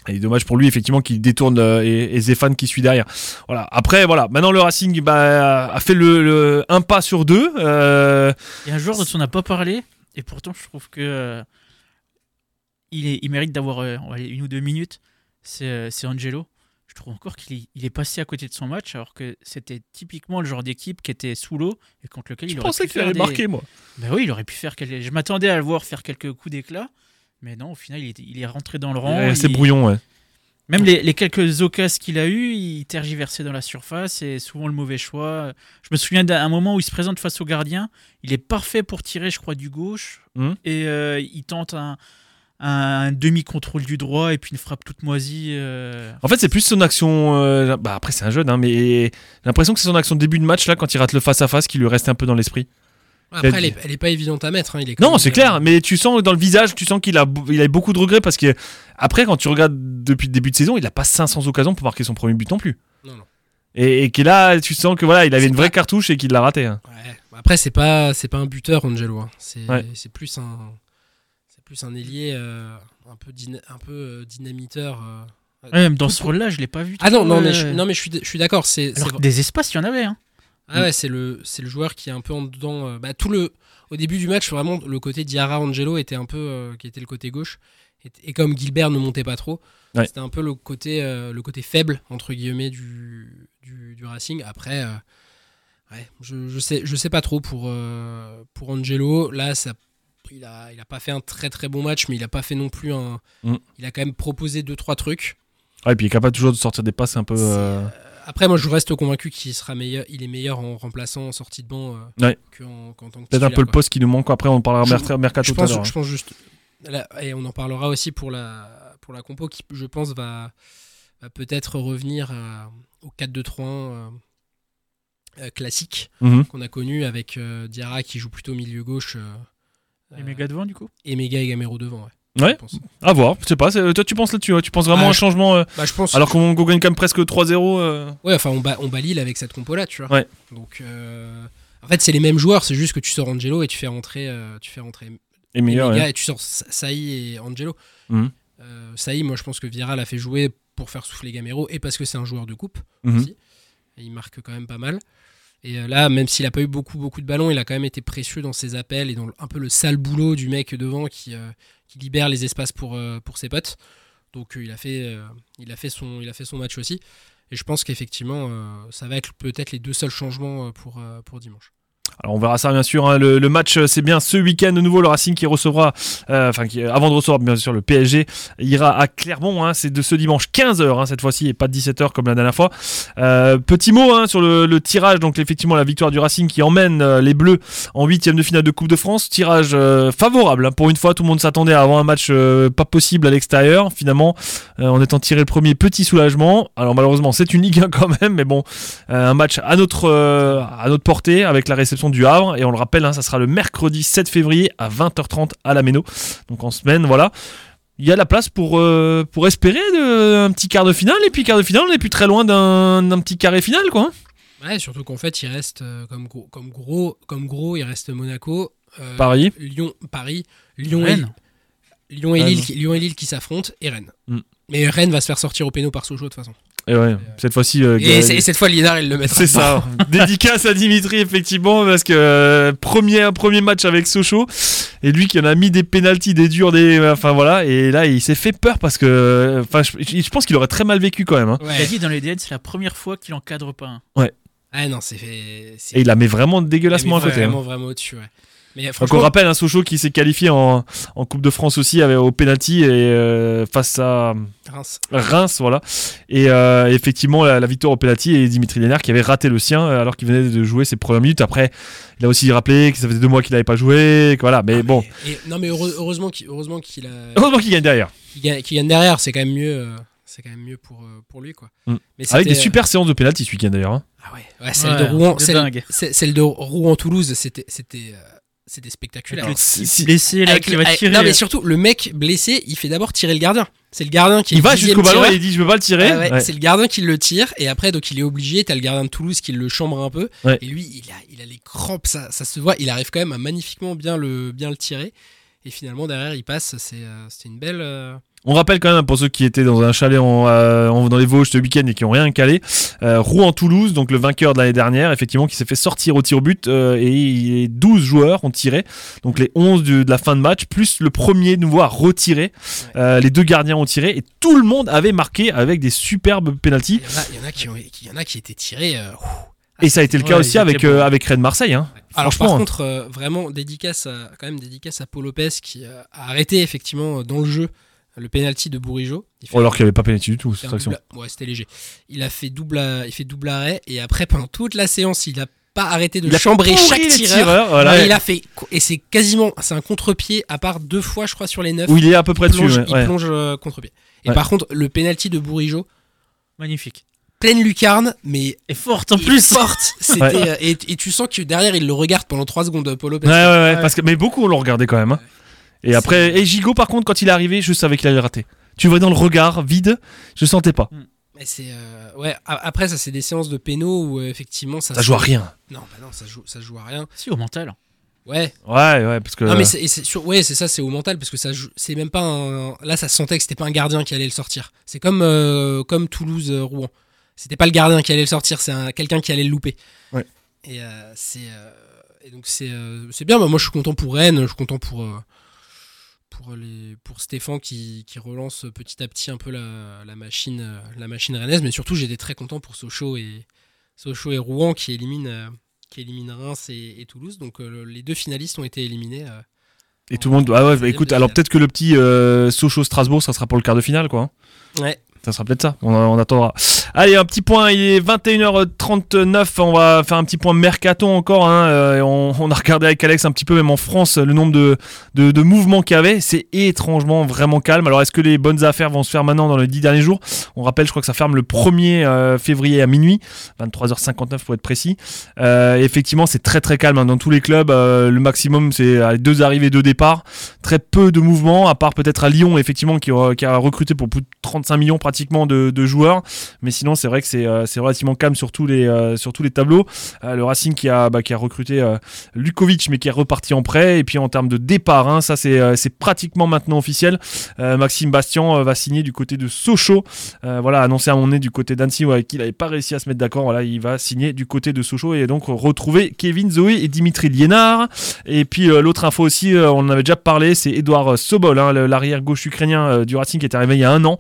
et dommage pour lui, effectivement, qu'il détourne euh, et, et Zéphane qui suit derrière. Voilà. Après, voilà. Maintenant, le Racing bah, a fait le, le- un pas sur deux. euh, Il y a un joueur dont on n'a pas parlé, et pourtant je trouve que euh, il, est- il mérite d'avoir une ou deux minutes. C'est Angelo. Je trouve encore qu'il est, passé à côté de son match, alors que c'était typiquement le genre d'équipe qui était sous l'eau et contre lequel je il aurait pensais pu qu'il allait des... marquer, moi. Ben oui, il aurait pu faire. quelques- Je m'attendais à le voir faire quelques coups d'éclat, mais non, au final, il est, il est rentré dans le rang. C'est il- brouillon, ouais. Même les, les quelques occasions qu'il a eu, il tergiversait dans la surface et souvent le mauvais choix. Je me souviens d'un moment où il se présente face au gardien. Il est parfait pour tirer, je crois, du gauche. Mhm. Et euh, il tente un, un demi-contrôle du droit et puis une frappe toute moisie. euh. En fait, c'est plus son action. euh, bah, après, c'est un jeune, hein, mais j'ai l'impression que c'est son action de début de match, là, quand il rate le face-à-face, qui lui reste un peu dans l'esprit. Après, Elle est, elle est pas évidente à mettre. hein, il est quand Non, c'est clair, mais tu sens dans le visage, tu sens qu'il a, il a beaucoup de regrets parce que après, quand tu regardes depuis le début de saison, il a pas 500 occasions pour marquer son premier but non plus. Non, non. Et, et que là, tu sens que voilà, il avait une vraie pas- cartouche et qu'il l'a raté. hein. Ouais. Après, c'est pas, c'est pas un buteur, Angelo. hein. C'est, Ouais. plus un, plus un ailier euh, un peu, un peu euh, dynamiteur. euh. Ouais, même dans ce rôle-là, je l'ai pas vu. Ah non, non, mais je, non, mais je suis, je suis d'accord. C'est, c'est Alors que des espaces, il y en avait. Hein. Ah ouais, c'est le, c'est le joueur qui est un peu en dedans. euh, bah, tout le, au début du match, vraiment, le côté Diarra Angelo était un peu, euh, qui était le côté gauche. Et, et comme Gilbert ne montait pas trop, Ouais. c'était un peu le côté, euh, le côté faible entre guillemets du, du, du Racing. Après, euh, ouais, je, je sais, je sais pas trop pour, euh, pour Angelo. Là, ça, il a, il a pas fait un très très bon match, mais il a pas fait non plus un. Mm. Il a quand même proposé deux trois trucs. Ouais, et puis il est capable toujours de sortir des passes un peu. Euh, euh, Après, moi, je reste convaincu qu'il sera meilleur. Il est meilleur en remplaçant en sortie de banc euh, Ouais. qu'en, tant que Peut-être un peu le poste qui nous manque. Après, on parlera Je- merc- mercato Je tout à pense, l'heure. je pense juste. là, et on en parlera aussi pour la, pour la compo qui, je pense, va, va peut-être revenir à- au 4-2-3-1 euh, euh, classique Mhm. qu'on a connu avec Diarra qui joue plutôt milieu gauche méga devant, du coup. et Mega et Gamero devant. Ouais, Ouais. À voir. Je sais pas. Toi, tu penses là-dessus ouais Tu penses vraiment Ah, un je- changement euh, Bah, je pense. alors qu'on gagne quand même presque 3-0 euh, Ouais, enfin, on bat, on bat Lille avec cette compo-là, tu vois. Ouais. Donc, euh, en fait, c'est les mêmes joueurs, c'est juste que tu sors Angelo et tu fais rentrer, tu fais rentrer et meilleur. Emega ouais. et tu sors Sa- Saï et Angelo. Mhm. Saï, moi, je pense que Vira l'a fait jouer pour faire souffler Gamero et parce que c'est un joueur de coupe. Mhm. aussi. Et il marque quand même pas mal. Et euh, là, même s'il a pas eu beaucoup, de ballons, il a quand même été précieux dans ses appels et dans un peu le sale boulot du mec devant qui, euh, qui libère les espaces pour, euh, ses potes. Donc il, a fait, son, match aussi. Et je pense qu'effectivement, ça va être peut-être les deux seuls changements pour dimanche. Alors on verra ça bien sûr. hein. Le, match euh, c'est bien ce week-end de nouveau le Racing qui recevra, euh, enfin qui avant de recevoir bien sûr le PSG ira à Clermont. hein. c'est de ce dimanche 15h cette fois-ci et pas de 17h comme la dernière fois. Euh, petit mot hein, sur le, tirage. Donc effectivement la victoire du Racing qui emmène euh, les Bleus en huitième de finale de Coupe de France. Tirage euh, favorable. hein. Pour une fois tout le monde s'attendait à avoir un match euh, pas possible à l'extérieur. Finalement euh, en étant tiré le premier petit soulagement. Alors malheureusement c'est une Ligue 1 quand même, mais bon euh, un match à notre euh, à notre portée avec la réception du Havre et on le rappelle hein, ça sera le mercredi 7 février à 20h30 à la Méno donc en semaine voilà il y a la place pour, euh, pour espérer de, un petit quart de finale et puis quart de finale on n'est plus très loin d'un d'un petit carré final quoi hein. Ouais, surtout qu'en fait, il reste euh, comme, gros, comme, gros, comme gros, il reste Monaco, euh, Paris. Lyon, Paris, Lyon, Rennes. et, Lyon, et Rennes. Lille, qui- Lyon et Lille qui s'affrontent et Rennes. Mm. Mais Rennes va se faire sortir au péno par Sochaux de toute façon. Et ouais cette fois-ci euh, Et, cette fois, Liénard, il le mettra. C'est ça. Dédicace à Dimitri, effectivement, parce que euh, premier, premier match avec Sochaux, et lui qui en a mis des pénalties, des durs, des. Enfin voilà, et là il s'est fait peur parce que. Enfin, je, je pense qu'il aurait très mal vécu quand même. hein. Il a Ouais. dit dans les DN, c'est la première fois qu'il encadre pas un. Ah non, c'est Et il la met vraiment dégueulassement à côté. hein. Vraiment, vraiment au-dessus, ouais. Mais Donc on franchement, rappelle un Sochaux qui s'est qualifié en, en Coupe de France aussi avec, au penalty et euh, face à Reims. Reims, voilà. Et euh, effectivement la, la victoire au penalty et Dimitri Lénard qui avait raté le sien euh, alors qu'il venait de jouer ses premières minutes. Après, il a aussi rappelé que ça faisait deux mois qu'il n'avait pas joué, que voilà. Mais Ah, bon, Et, non, mais heureux- heureusement qu'il heureusement qu'il a. heureusement qu'il gagne derrière. qu'il gagne, qu'il gagne derrière, c'est quand même mieux. euh, c'est quand même mieux pour, pour lui, quoi. Mm. Mais Avec des super séances de penalty ce week-end d'ailleurs. hein. Ah ouais, ouais celle Ouais, de Rouen, celle, de Rouen-Toulouse, c'était, c'était, euh, c'était spectaculaire. Avec le si- type si- blessé là qui le- va tirer. non, mais surtout, le mec blessé, il fait d'abord tirer le gardien. C'est le gardien qui Il va jusqu'au ballon et il dit je veux pas le tirer. Ah ouais, Ouais. C'est le gardien qui le tire et après donc il est obligé. T'as le gardien de Toulouse qui le chambre un peu Ouais. et lui il a, il a les crampes, ça, ça se voit. Il arrive quand même à magnifiquement bien le, bien le tirer et finalement derrière il passe. C'est euh, c'était une belle. euh, On rappelle quand même pour ceux qui étaient dans un chalet en, euh, dans les Vosges ce week-end et qui ont rien calé, euh, Rouen-Toulouse, donc le vainqueur de l'année dernière, effectivement, qui s'est fait sortir au tir au but euh, et 12 joueurs ont tiré, donc les 11 du- de la fin de match, plus le premier nouveau à retirer. Euh, les deux gardiens ont tiré et tout le monde avait marqué avec des superbes pénalties. Il y en a, qui ont, il y en a qui étaient tirés. euh. Et ça a été le cas Ouais, aussi avec, euh, avec Rennes Marseille. Hein. Alors par hein. contre euh, vraiment dédicace à, quand même dédicace à Paul Lopez qui euh, a arrêté effectivement dans le jeu le penalty de Bourigeau. Oh, alors qu'il n'y avait pas pénalty du tout, cette action. double- ouais c'était léger. Il a fait double, à- il fait double arrêt et après pendant toute la séance il a pas arrêté de Il a chambrer chaque tireur. tireurs, voilà. Ouais, il a fait et c'est quasiment c'est un contre-pied à part deux fois je crois sur les neuf. Où il est à peu près il dessus. plonge, ouais, il plonge, euh, contre-pied. Et Ouais. par contre le penalty de Bourigeau Magnifique. pleine lucarne mais Et forte en plus. forte. C'était Ouais. euh, et, et tu sens que derrière il le regarde pendant 3 secondes Paul Lopez. Ouais, ouais, ouais, parce que, mais beaucoup l'ont regardé quand même. hein. Et après, et Gigot, par contre, quand il est arrivé, je savais qu'il allait rater. Tu vois dans le regard vide, je sentais pas. Mais c'est euh, ouais. Après, ça c'est des séances de péno où euh, effectivement ça. Ça joue à rien. Non, bah non, ça joue, ça joue à rien. Si, au mental. Ouais. Ouais, ouais, parce que. Non, mais c'est sur- ouais, c'est ça, c'est au mental parce que ça joue. C'est même pas un. Là, ça se sentait que c'était pas un gardien qui allait le sortir. C'est comme euh, comme Toulouse euh, Rouen. C'était pas le gardien qui allait le sortir, c'est un- quelqu'un qui allait le louper. Ouais. Et euh, c'est euh, et donc c'est euh, c'est bien. Bah, moi, je suis content pour Rennes. Je suis content pour. Pour, les, pour Stéphane qui, qui relance petit à petit un peu la, la machine euh, la machine rennaise mais surtout j'étais très content pour Sochaux et Sochaux et Rouen qui éliminent euh, qui éliminent Reims et, et Toulouse donc euh, le- les deux finalistes ont été éliminés. Et tout le monde. Ah ouais, bah, écoute, alors peut-être que le petit euh, Sochaux-Strasbourg, ça sera pour le quart de finale, quoi. hein. ouais Ça sera peut-être ça. On, attendra. Allez, un petit point. Il est 21h39. On va faire un petit point mercato encore. hein. Euh, on, a regardé avec Alex un petit peu, même en France, le nombre de, de, mouvements qu'il y avait. C'est étrangement vraiment calme. Alors, est-ce que les bonnes affaires vont se faire maintenant dans les 10 derniers jours? On rappelle, je crois que ça ferme le 1er euh, février à minuit, 23h59 pour être précis. Euh, effectivement, c'est très très calme hein. dans tous les clubs. le maximum, c'est deux arrivées, deux départs. Très peu de mouvements, à part peut-être à Lyon, effectivement, qui, a- recruté pour plus de 35 millions de, de joueurs. Mais sinon, c'est vrai que c'est euh, relativement calme sur tous les, euh, sur tous les tableaux. Euh, le Racing qui a, bah, qui a recruté Lukovic, mais qui est reparti en prêt. Et puis en termes de départ, hein, ça c'est pratiquement maintenant officiel. Maxime Bastian va signer du côté de Sochaux. Voilà, annoncé à mon nez du côté d'Annecy, avec qui il n'avait pas réussi à se mettre d'accord. Voilà, il va signer du côté de Sochaux et donc retrouver Kevin Zoé et Dimitri Liénard. Et puis l'autre info aussi, on en avait déjà parlé, c'est Edouard Sobol, hein, l'arrière gauche ukrainien du Racing qui est arrivé il y a un an,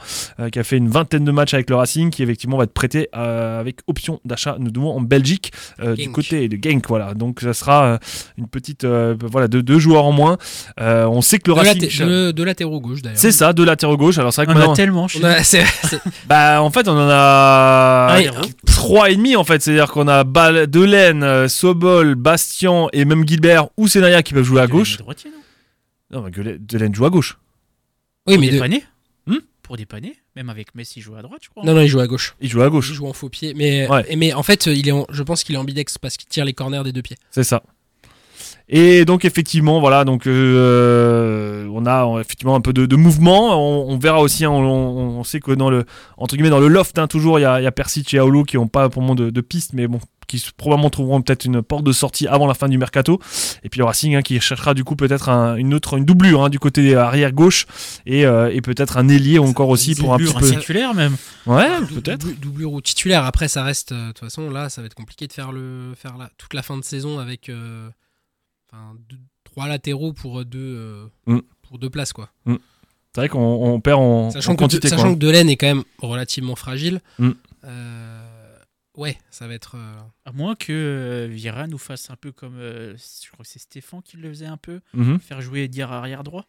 qui a fait une vingtaine de matchs avec le Racing, qui effectivement va être prêté euh, avec option d'achat de nouveau en Belgique euh, du côté de Genk. Voilà, donc ça sera euh, une petite euh, voilà de deux joueurs en moins. Euh, on sait que le De, Racing, de, de latéraux gauche d'ailleurs. c'est ça, de latéraux gauche. Alors c'est vrai On que en maintenant, a tellement. On a- bah en fait on en a Ah, trois et demi en fait, c'est-à-dire qu'on a Bal- Delaine, Sobol, Bastien et même Gilbert ou Senaya qui peuvent jouer à nous. gauche. Droitier, non? Non, mais Delaine joue à gauche. Oui, Pour mais de- dépanner Hmm? Pour dépanner. Même avec Messi joue à droite, je crois. non, non, il joue à gauche. Il joue à Il gauche, joue en faux pied, mais Ouais. et- mais en fait, il est, en- je pense qu'il est ambidex parce qu'il tire les corners des deux pieds. c'est ça. Et donc effectivement, voilà, donc euh, on a euh, effectivement un peu de, de mouvement. On, on verra aussi, hein, on, sait que dans le entre guillemets dans le loft, hein, toujours il y a, y a Persic et Aolo qui n'ont pas pour le moment de, de piste, mais bon, qui probablement trouveront peut-être une porte de sortie avant la fin du mercato. Et puis le Racing hein, qui cherchera du coup peut-être un- une autre une doublure hein, du côté arrière gauche et, euh, et peut-être un ailier encore aussi pour un petit peu. titulaire même. Ouais, peut-être. Doublure ou titulaire. Après, ça reste. euh, De toute façon, là, ça va être compliqué de faire le faire la, toute la fin de saison avec euh, enfin, deux- trois latéraux pour deux euh, Mm. pour deux places quoi. C'est vrai qu'on on perd en, Sachant, en que, quantité. sachant quoi. que Delaine est quand même relativement fragile. Mm. euh, ouais, ça va être. euh, À moins que euh, Vieira nous fasse un peu comme. euh, je crois que c'est Stéphane qui le faisait un peu. Mhm. Faire jouer dire arrière droit.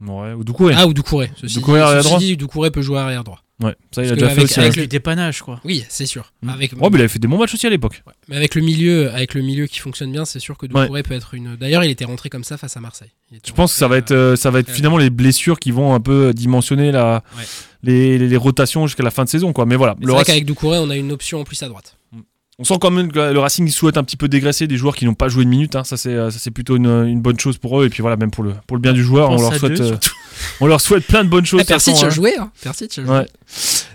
Ouais, ou Doucouré. Ah ou Doucouré. Ceci Doucouré dit- arrière ceci droit dit, Doucouré peut jouer arrière droit. Ouais, ça il a déjà fait avec- aussi. avec hein. le- Du dépannage, quoi. Oui, c'est sûr. Mm. Avec, Oh, mais il avait fait des bons matchs aussi à l'époque. Ouais. Mais avec le milieu, avec le milieu qui fonctionne bien, c'est sûr que Doucouré peut être une. D'ailleurs, il était rentré comme ça face à Marseille. Je pense que ça va être, euh, euh, ça va être ouais. finalement les blessures qui vont un peu dimensionner la, Ouais. les, les- les rotations jusqu'à la fin de saison. Quoi. Mais voilà, mais le C'est vrai qu'avec Doucouré, on a une option en plus à droite. on sent quand même que le Racing souhaite un petit peu dégraisser des joueurs qui n'ont pas joué une minute. hein. Ça, c'est, euh, ça, c'est plutôt une, une bonne chose pour eux. Et puis voilà, même pour le, pour le bien du joueur, on Pense leur, souhaite, deux, euh, surtout. On leur souhaite plein de bonnes choses. Ah, de. Ouais.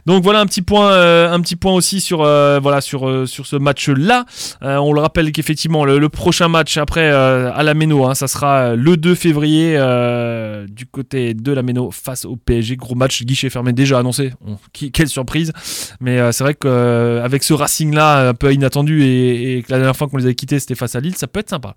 Donc voilà un petit point, euh, un petit point aussi sur, euh, voilà, sur, euh, sur ce match-là. Euh, on le rappelle qu'effectivement le, le prochain match après à la Méno, hein, ça sera le 2 février du côté de la Méno face au PSG. Gros match, guichet fermé déjà annoncé. Qui- quelle surprise. Mais c'est vrai qu'avec ce Racing-là un peu inattendu et, et que la dernière fois qu'on les avait quittés c'était face à Lille, ça peut être sympa.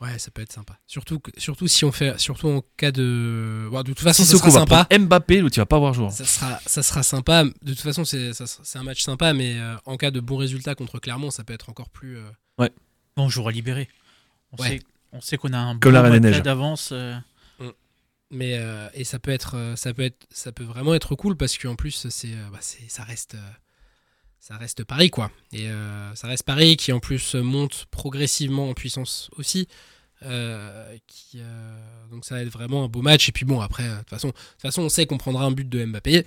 Ouais, ça peut être sympa. Surtout, que- surtout si on fait, surtout en cas de. Bon, de toute façon, ça Sissoko sera sympa. Mbappé, l'autre il va pas voir jouer. Ça sera, ça sera sympa. De toute façon, c'est, ça c'est un match sympa, mais euh, en cas de bons résultats contre Clermont, ça peut être encore plus. euh, Bon, on jouera libéré. On Ouais. sait, on sait qu'on a un bon Neiges. d'avance. euh, Mais euh, et ça peut être, ça peut être, ça peut vraiment être cool parce qu'en plus, c'est, bah, c'est, ça reste, euh, ça reste Paris quoi. Et euh, ça reste Paris qui en plus monte progressivement en puissance aussi. Euh, euh, donc ça va être vraiment un beau match. Et puis bon, après, de toute façon, de toute façon, on sait qu'on prendra un but de Mbappé.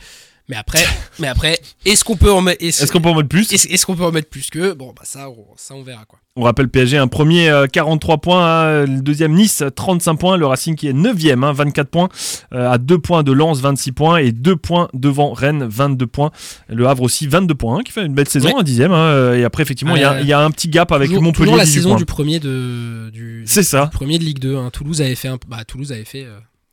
Mais après, mais après, est-ce qu'on peut en mettre, est-ce, qu'on peut en mettre plus? est-ce- qu'on peut en mettre plus que Bon, bah ça, on, ça on verra quoi. On rappelle PSG, un premier euh, 43 points, hein, le deuxième Nice 35 points, le Racing qui est 9ème, hein, 24 points, euh, à 2 points de Lens 26 points et 2 points devant Rennes 22 points. Le Havre aussi 22 points, hein, qui fait une belle saison, Ouais. un dixième. hein, euh, et après effectivement il y Euh, y, a un petit gap avec toujours, Montpellier. toujours la 18 saison points. du premier de du, C'est ça, du premier de Ligue 2. hein. Toulouse avait fait un, bah, Toulouse avait fait.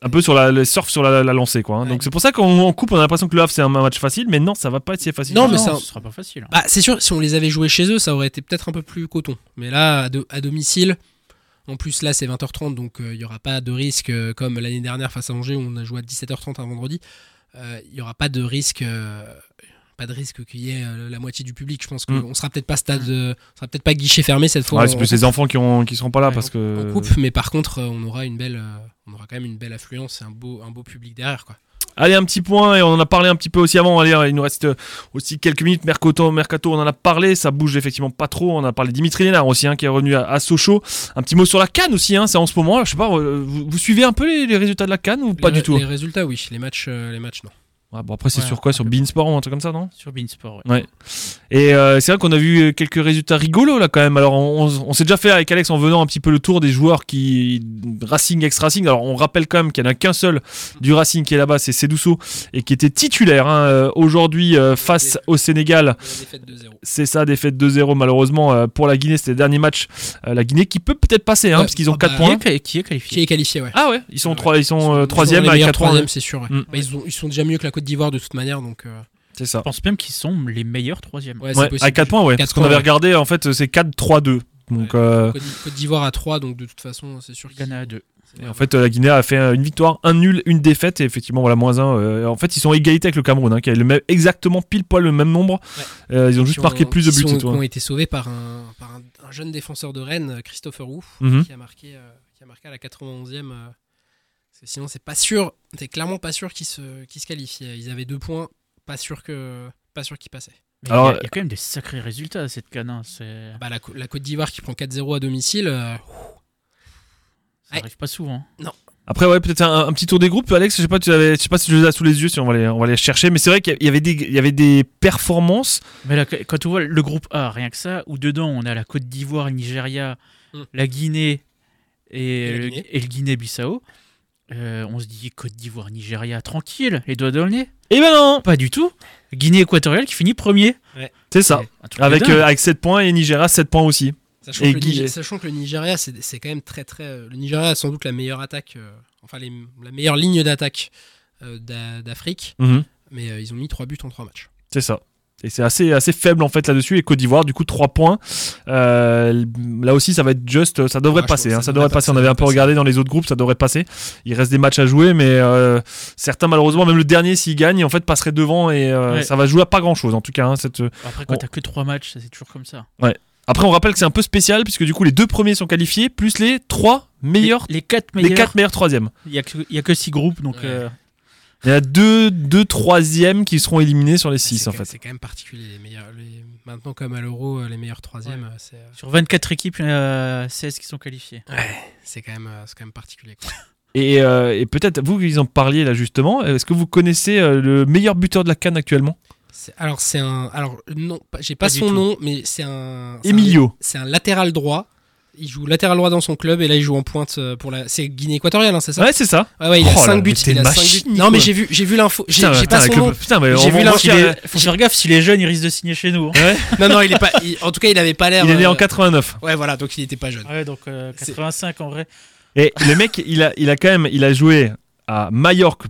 Un peu sur la, le surf sur la, la lancée quoi. hein. Ouais. Donc c'est pour ça qu'en en coupe on a l'impression que le Havre c'est un match facile, mais non ça va pas être si facile. Non, mais ça. ça- ce sera pas facile. Bah, c'est sûr, si on les avait joués chez eux, ça aurait été peut-être un peu plus coton. Mais là, à, do- à domicile, en plus, là, c'est 20h30, donc euh, il n'y aura pas de risque, euh, comme l'année dernière face à Angers, où on a joué à 17h30 un vendredi. euh, Il n'y aura pas de risque. Pas de risque qu'il y ait euh, la moitié du public. Je pense qu'on Mm. sera peut-être pas stade, euh, on sera peut-être pas guichet fermé cette fois. Ouais, c'est plus les enfants qui, ont, qui seront pas là Ouais, parce que. en coupe, mais par contre, euh, on aura une belle, euh, on aura quand même une belle affluence et un beau, un beau public derrière, quoi. Allez, un petit point, et on en a parlé un petit peu aussi avant. Allez, il nous reste aussi quelques minutes. Mercato, Mercato, on en a parlé, ça bouge effectivement pas trop. On a parlé de Dimitri Lénard aussi, hein, qui est revenu à, à Sochaux. Un petit mot sur la Cannes aussi, hein, c'est en ce moment. Je sais pas, vous, vous suivez un peu les, les résultats de la Cannes ou pas Les- du tout? Les résultats, oui. Les matchs, euh, les matchs, non. Ouais, Bon, après, c'est Ouais, sur quoi? Sur Beansport ou un truc comme ça, non? Sur Beansport, ouais. Ouais. Et euh, c'est vrai qu'on a vu euh, quelques résultats rigolos là quand même. Alors on, on- on s'est déjà fait avec Alex en venant un petit peu le tour des joueurs qui Racing ex Racing. Alors on rappelle quand même qu'il n'y en a qu'un seul du Racing qui est là-bas, c'est Sedousso et qui était titulaire hein, euh, aujourd'hui euh, face au Sénégal. La défaite de 0. C'est ça, défaite 2-0 malheureusement euh, pour la Guinée. C'était le dernier match. Euh, la Guinée qui peut peut-être passer hein, Ouais, parce qu'ils ont ah 4 bah, Qui points. est, qui est Qui qualifié est qualifié, ouais. Ah ouais, ils sont Ouais. trois, ils sont euh, Ils troisième les avec meilleurs 4 points. troisième, c'est sûr. ouais. Mm. Bah, ils, ont- ils sont déjà mieux que la Côte d'Ivoire de toute manière, donc. euh, C'est ça. Je pense même qu'ils sont les meilleurs troisièmes. ouais, Ouais, à 4 points, ouais. Quatre parce qu'on avait ouais. regardé, en fait, c'est 4-3-2. Donc, Ouais. euh, Côte, d'Ivoire à 3, donc de toute façon, c'est sûr Ghana à 2. Et en fait, la Guinée a fait une victoire, un nul, une défaite, et effectivement, voilà, moins un. euh, en fait, ils sont à égalité avec le Cameroun, hein, qui a le même, exactement pile poil le même nombre. Euh, ils ont juste marqué plus de buts, tout. Qui hein. ont été sauvés par un, par un, un jeune défenseur de Rennes, Christopher Wu, Mhm. qui, a marqué, euh, qui a marqué à la 91e. Sinon, c'est pas sûr, c'est clairement pas sûr qu'ils se, qu'ils se qualifiaient. Ils avaient deux points, pas sûr que pas sûr qu'ils passaient. Mais Alors, il, y a, il y a quand même des sacrés résultats à cette canne. hein, C'est... Bah, la, Côte d'Ivoire qui prend 4-0 à domicile, euh, Ça Ouais. arrive pas souvent. Après, ouais, peut-être un, un petit tour des groupes, Alex. Je sais pas, tu avais, je sais pas si tu les as sous les yeux, si on va les, on va les chercher. Mais c'est vrai qu'il y avait des, il y avait des performances. Mais là, quand tu vois le groupe A, rien que ça, où dedans on a la Côte d'Ivoire, le Nigeria, Mm. la Guinée et, Et la le- Guinée. et le Guinée-Bissau, euh, on se dit Côte d'Ivoire, Nigeria, tranquille, les doigts dans le nez. Et ben non, Pas du tout. Guinée équatoriale qui finit premier. c'est ça. Avec, dingue. euh, avec 7 points et Nigeria 7 points aussi. Sachant, Et que le, Guy- Nige- sachant que le Nigeria, c'est c'est quand même très très. euh, Le Nigeria a sans doute la meilleure attaque, euh, enfin les- la meilleure ligne d'attaque euh, d'A- d'Afrique, Mhm. mais euh, ils ont mis 3 buts en 3 matchs. C'est ça. Et c'est assez, assez faible en fait là-dessus. Et Côte d'Ivoire, du coup, 3 points. Euh, là aussi, ça va être juste. Ça devrait Ah, passer. hein, ça devrait passer. On avait un peu regardé dans les autres groupes, ça devrait passer. Il reste des matchs à jouer, mais euh, certains, malheureusement, même le dernier, s'il gagne, en fait, passerait devant et euh, Ouais. ça va jouer à pas grand chose. En tout cas, hein, cette. Après, quand on- t'as que 3 matchs, ça, c'est toujours comme ça. Après, on rappelle que c'est un peu spécial puisque du coup, les deux premiers sont qualifiés, plus les trois meilleurs, Les 4 les, meilleurs, quatre meilleurs troisièmes. il y a que, il y a que 6 groupes, donc Ouais. Il y a deux, deux troisièmes qui seront éliminés sur les C'est six en fait. C'est quand même particulier. Les meilleurs, les- Maintenant, comme à l'Euro, euh, les meilleurs troisièmes, Ouais. euh, c'est euh, sur 24 équipes, il y en a 16 qui sont qualifiées. c'est quand, même, euh, c'est quand même particulier. quoi. Et, euh, et peut-être, vous qui en parliez là justement, est-ce que vous connaissez euh, le meilleur buteur de la Cannes actuellement? Alors, c'est un. Alors, non, j'ai pas, son nom, mais c'est un. c'est un- Emilio. C'est un latéral droit. Il joue latéral droit dans son club et là il joue en pointe euh, pour la. C'est Guinée équatoriale, hein, c'est ça? Ouais, c'est ça. Ouais, ouais, il a Oh là, 5 mais buts. Il a une 5 machine, buts. Non, mais j'ai vu, j'ai vu l'info. J'ai Putain, j'ai pas son avec nom. le- Putain, mais J'ai vu moi, il est- Faut faire gaffe, si les jeunes ils risquent de signer chez nous. hein. Non, non, il est pas. il- En tout cas, il avait pas l'air. Il est né euh, en 89. Ouais, voilà, donc il était pas jeune. Ouais, donc euh, C'est- 85 en vrai. Et le mec, il a, il a quand même, il a joué à Majorque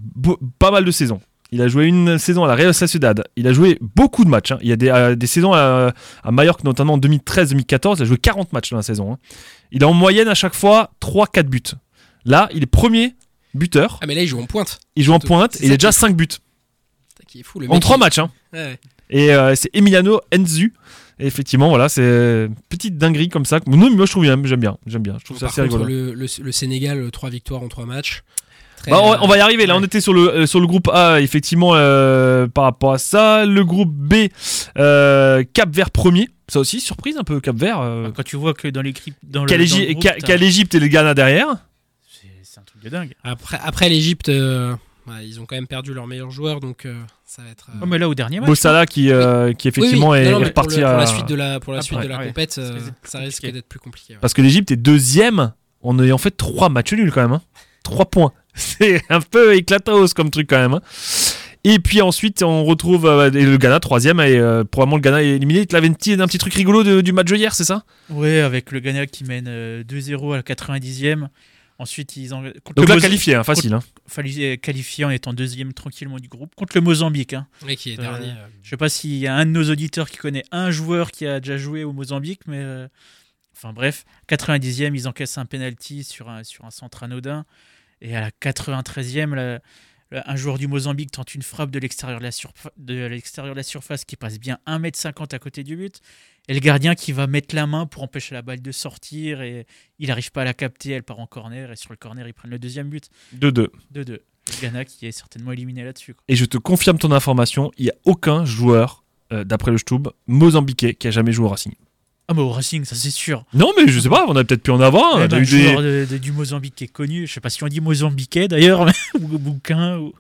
pas mal de saisons. Il a joué une saison à la Real Sociedad. Il a joué beaucoup de matchs. hein. Il y a des, euh, des saisons à, à Majorque, notamment en 2013-2014. Il a joué 40 matchs dans la saison. hein. Il a en moyenne à chaque fois 3-4 buts. Là, il est premier buteur. Ah, mais là, il joue en pointe. Il joue en pointe et il a déjà est 5 buts. Qui est fou, le En mec, 3 il- matchs. hein. Ouais, ouais. Et euh, c'est Emiliano Enzu. Et effectivement, voilà, c'est une petite dinguerie comme ça. Non, mais moi, je trouve bien. J'aime bien. J'aime bien. Je trouve ça assez contre, rigolo. le, le, le Sénégal, 3 victoires en 3 matchs. Très, Bah, on, on va y arriver. Là, ouais. on était sur le, euh, sur le groupe A, effectivement, euh, par rapport à ça. Le groupe B, euh, Cap Vert premier. Ça aussi, surprise un peu, Cap Vert. euh, Quand tu vois que dans l'équipe. Dans le, Qu'a dans le l'Égy- groupe, qu'a- t'as- qu'a l'Égypte et le Ghana derrière. c'est c'est un truc de dingue. Après, après l'Égypte, euh, ouais, ils ont quand même perdu leur meilleur joueur, donc euh, ça va être. euh, Oh, mais là, au dernier match. Bossala qui, euh, qui oui, oui. effectivement Non, est, non, mais est reparti pour, le- pour à. la suite de la, pour la, Après, suite de la ouais. compète, euh, Ça risque d'être ça risque compliqué. d'être plus compliqué. ouais. Parce que l'Égypte est deuxième en ayant fait trois matchs nuls quand même. Hein. Trois points. C'est un peu éclatos comme truc quand même. hein. Et puis ensuite, on retrouve euh, le Ghana troisième et euh, probablement le Ghana est éliminé. Tu avais un petit, un petit truc rigolo de- du match de hier, c'est ça? Ouais, avec le Ghana qui mène euh, 2-0 à la 90e. Ensuite, ils ont. contre Donc là, qualifié, hein, facile. hein. Fallu qualifier en étant deuxième tranquillement du groupe contre le Mozambique. hein. Ouais, qui est Euh, dernier. euh, Je sais pas s'il y a un de nos auditeurs qui connaît un joueur qui a déjà joué au Mozambique, mais euh, enfin bref, 90e, ils encaissent un penalty sur un, sur un centre anodin. Et à la 93e, la- la- un joueur du Mozambique tente une frappe de l'extérieur de, la surfa- de l'extérieur de la surface qui passe bien 1m50 à côté du but. Et le gardien qui va mettre la main pour empêcher la balle de sortir. Et il n'arrive pas à la capter, elle part en corner. Et sur le corner, ils prennent le deuxième but. 2-2. 2-2. Le Ghana qui est certainement éliminé là-dessus. Et je te confirme ton information, il n'y a aucun joueur, euh, d'après le Stub, mozambiquais qui a jamais joué au Racing. Ah, mais au Racing, ça c'est sûr. Non, mais je sais pas, on a peut-être pu en avoir. un. On Même a un eu des- joueur de- de- du Mozambique qui est connu, je sais pas si on dit Mozambiquais d'ailleurs, ou bouquin. Ou...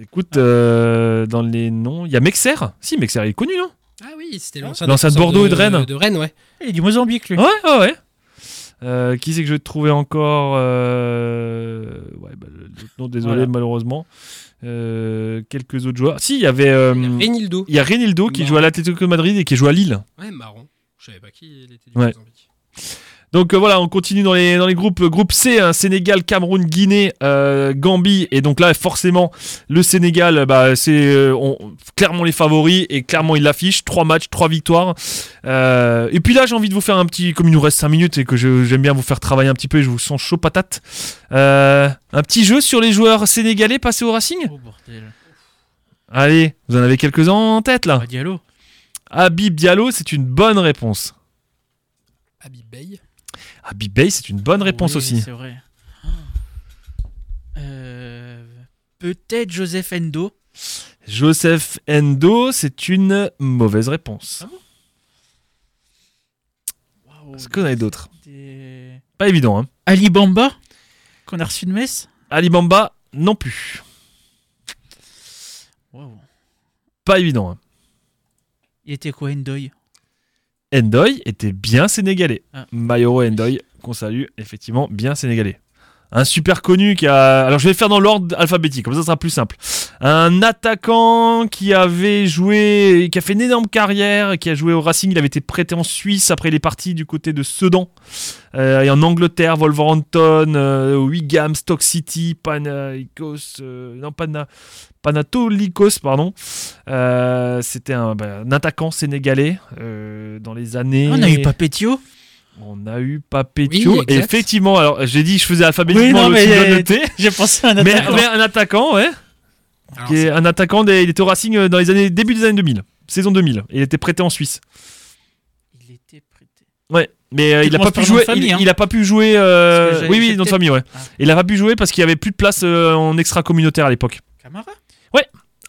Écoute, euh, dans les noms, il y a Mexer. Si, Mexer, il est connu, non? Ah oui, c'était l'ancien de Bordeaux et de Rennes. De Rennes, ouais. Il est du Mozambique lui. Ouais, ouais, ouais. Euh, qui c'est que je vais te trouver encore euh, Ouais, bah, nom, désolé, Voilà. malheureusement. Euh, quelques autres joueurs. Si, il y avait. euh, Il y a Reinildo. il y a Renildo qui joue à l'Atlético Madrid et qui joue à Lille. Ouais, marrant. Je savais pas qui il était du Ouais. Mozambique. Donc euh, voilà, on continue dans les, dans les groupes. Euh, Groupe C, hein, Sénégal, Cameroun, Guinée, euh, Gambie. Et donc là, forcément, le Sénégal, bah, c'est euh, on- clairement les favoris et clairement ils l'affichent. Trois matchs, trois victoires. Euh, et puis là, j'ai envie de vous faire un petit, comme il nous reste 5 minutes et que je- j'aime bien vous faire travailler un petit peu, et je vous sens chaud patate. Euh, un petit jeu sur les joueurs sénégalais passés au Racing? Oh bordel. Allez, vous en avez quelques-uns en tête là. Ah, Diallo. Habib Diallo, c'est une bonne réponse. Habib Bey. Habib Bey, c'est une bonne réponse Oui, aussi. C'est vrai. Euh, Peut-être Joseph Endo. Joseph Endo, c'est une mauvaise réponse. Waouh, Est-ce qu'on a d'autres? des- Pas évident, hein. Ali Bamba, qu'on a reçu de Metz. Ali Bamba, non plus. Waouh. Pas évident. Hein. Il était quoi, Endoy? Endoy était bien sénégalais. Ah. Mayoro Endoy, qu'on salue, effectivement, bien sénégalais. Un super connu qui a. Alors je vais le faire dans l'ordre alphabétique, comme ça, ça sera plus simple. Un attaquant qui avait joué, qui a fait une énorme carrière, qui a joué au Racing. Il avait été prêté en Suisse, après il est parti du côté de Sedan. Euh, et en Angleterre, Wolverhampton, euh, Wigan, Stock City, Panathinaikos, euh, non Pana, Panathinaikos, pardon. Euh, C'était un, bah, un attaquant sénégalais dans les années. On a eu Papetio. On a eu Papetio. Oui. Effectivement, alors j'ai dit, je faisais alphabétiquement Oui, non, le mais, noté. J'ai pensé à un Mais, attaquant. mais un attaquant, ouais. Alors, qui est un attaquant, des, il était au Racing euh, dans les années début des années 2000, saison 2000. Il était prêté en Suisse. Il était prêté. Ouais, mais euh, il a commences pas pu jouer. famille, il, hein. il a pas pu jouer. euh, oui, oui, peut-être- famille, ouais. Ah. Il a pas pu jouer parce qu'il y avait plus de place euh, en extra communautaire à l'époque. Camara?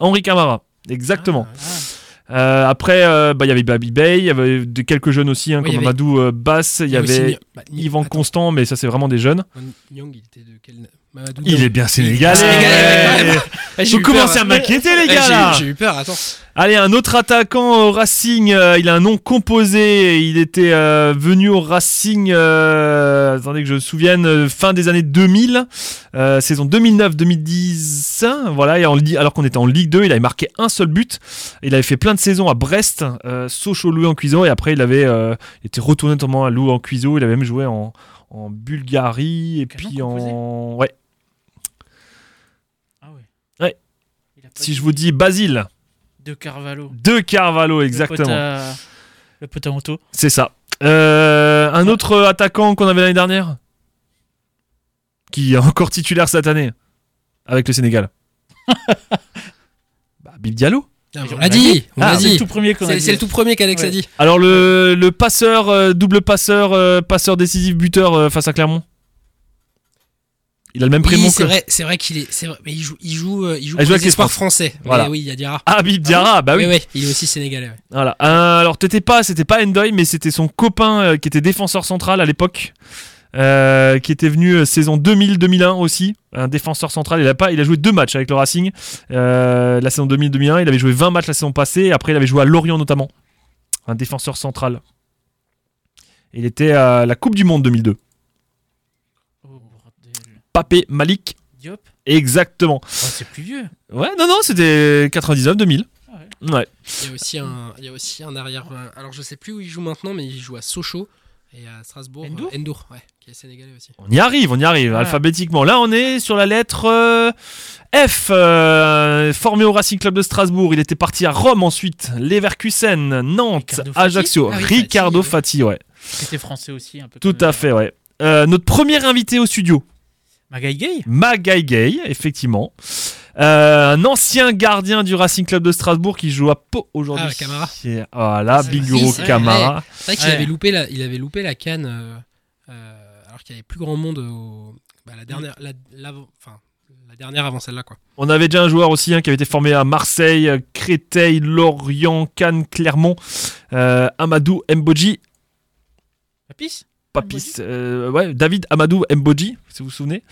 Henri Camara, exactement. Ah, Ah. Euh, après, euh, bah, il y avait Babi Bay, il y avait de quelques jeunes aussi, hein, Oui, comme avait- Amadou euh, Bass, il y avait bah, Yvan attends, Constant, mais ça c'est vraiment des jeunes. Nyang, il était de quel. Mamadou Il Niang. est bien sénégalais. Ah, j'ai Vous commencez à m'inquiéter les Eh, gars là. J'ai eu peur, attends. Allez, un autre attaquant au Racing, euh, il a un nom composé, il était euh, venu au Racing, euh, attendez que je me souvienne, fin des années 2000, euh, saison 2009-2010, hein, voilà, et en alors qu'on était en Ligue 2, il avait marqué un seul but, il avait fait plein de saisons à Brest, Sochaux, Louis en Cuiseau, et après il avait été retourné notamment à Louis en Cuiseau, il avait même joué en, en Bulgarie, et puis en... Ouais, Ah ouais. Ouais. Si je vous dis Basile, De Carvalho. de Carvalho, Le exactement. pote à- Le pote à. C'est ça. Euh, un autre attaquant qu'on avait l'année dernière Qui est encore titulaire cette année Avec le Sénégal Bah, Bib Diallo. Ah, on l'a dit, on Ah, c'est le dit. tout premier qu'on a C'est dit. c'est le tout premier qu'Alex a Ouais. dit. Alors le, le passeur, euh, double passeur, euh, passeur décisif, buteur euh, face à Clermont. Il a le même prénom Oui, que c'est vrai, c'est vrai qu'il est, c'est vrai, mais il joue, il joue, euh, il joue Ah, il pour joue avec les Sports. français. Voilà. Mais oui, il y a Diarra. Habib Diarra. Bah oui. il est aussi sénégalais. ouais. Voilà. Euh, alors t'étais pas, c'était pas Endoy, mais c'était son copain euh, qui était défenseur central à l'époque, euh, qui était venu euh, saison 2000-2001 aussi, un défenseur central. Il a pas, il a joué deux matchs avec le Racing. Euh, la saison 2000-2001, il avait joué 20 matchs la saison passée. Et après, il avait joué à Lorient notamment, un défenseur central. Il était à la Coupe du Monde 2002. Papé Malik, Diop exactement. Oh, c'est plus vieux. Ouais, non, non, c'était 99-2000. Ah ouais. Ouais. Il y a aussi un, il y a aussi un arrière. euh, Alors je sais plus où il joue maintenant, mais il joue à Sochaux et à Strasbourg. Endour euh, Endour, ouais, qui est sénégalais aussi. On y arrive, on y arrive, Ah. alphabétiquement. Là, on est sur la lettre euh, F, euh, formé au Racing Club de Strasbourg. Il était parti à Rome ensuite, Leverkusen, Nantes, Ricardo Ajaccio, Ah oui, Ricardo Fati, ouais. C'était français aussi un peu. Tout à fait, ouais. Euh, notre premier invité au studio, Magaï Gay Magaï Gay, effectivement. Euh, un ancien gardien du Racing Club de Strasbourg qui joue à Pau aujourd'hui. Ah, Camara. Voilà, C'est Big vrai, Camara. C'est vrai qu'il Ouais. avait loupé la, il avait loupé la canne, euh, euh, alors qu'il y avait plus grand monde au, bah, la dernière, la, l'avant- enfin, la dernière avant celle-là quoi. On avait déjà un joueur aussi hein, qui avait été formé à Marseille, Créteil, Lorient, Cannes, Clermont. Euh, Amadou Mbodji, Papis? Papis, euh, ouais, David Amadou Mbodji, si vous vous souvenez.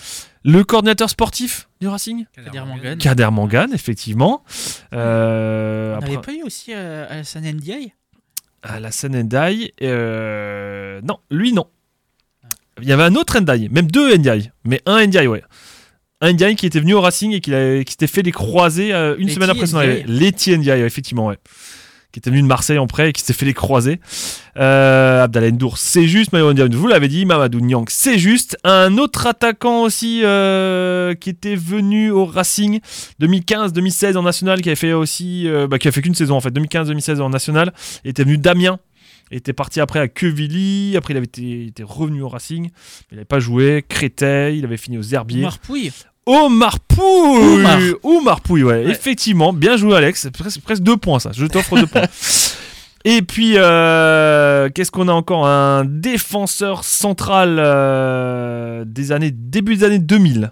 Le coordinateur sportif du Racing Kader Mangane. Kader Mangane, effectivement. Euh, On après, n'avait pas eu aussi euh, Alassane Ndiaye à la Ndai. Euh, non, lui, non. Il y avait un autre Ndai, même deux Ndai, mais un Ndai, ouais. Un Ndai qui était venu au Racing et qui, s'était fait les croisés euh, une Letty semaine après son Ndiaye. arrivée. Letty Ndai, ouais, effectivement, ouais. Qui était venu de Marseille en prêt et qui s'est fait les croiser. Euh, Abdallah Ndour, c'est juste. Vous l'avez dit. Mamadou Niang, c'est juste. Un autre attaquant aussi euh, qui était venu au Racing 2015-2016 en national, qui avait fait aussi, euh, bah, qui a fait qu'une saison en fait, 2015-2016 en national. Il était venu d'Amiens. Il était parti après à Quevilly. Après, il avait été, était revenu au Racing. Il n'avait pas joué. Créteil. Il avait fini aux Herbiers. Omar Pouille Omar. Omar Pouille, ouais. Ouais. Effectivement, bien joué Alex, c'est presque, presque deux points ça, je t'offre deux points. Et puis, euh, qu'est-ce qu'on a encore? Un défenseur central euh, des années, début des années 2000,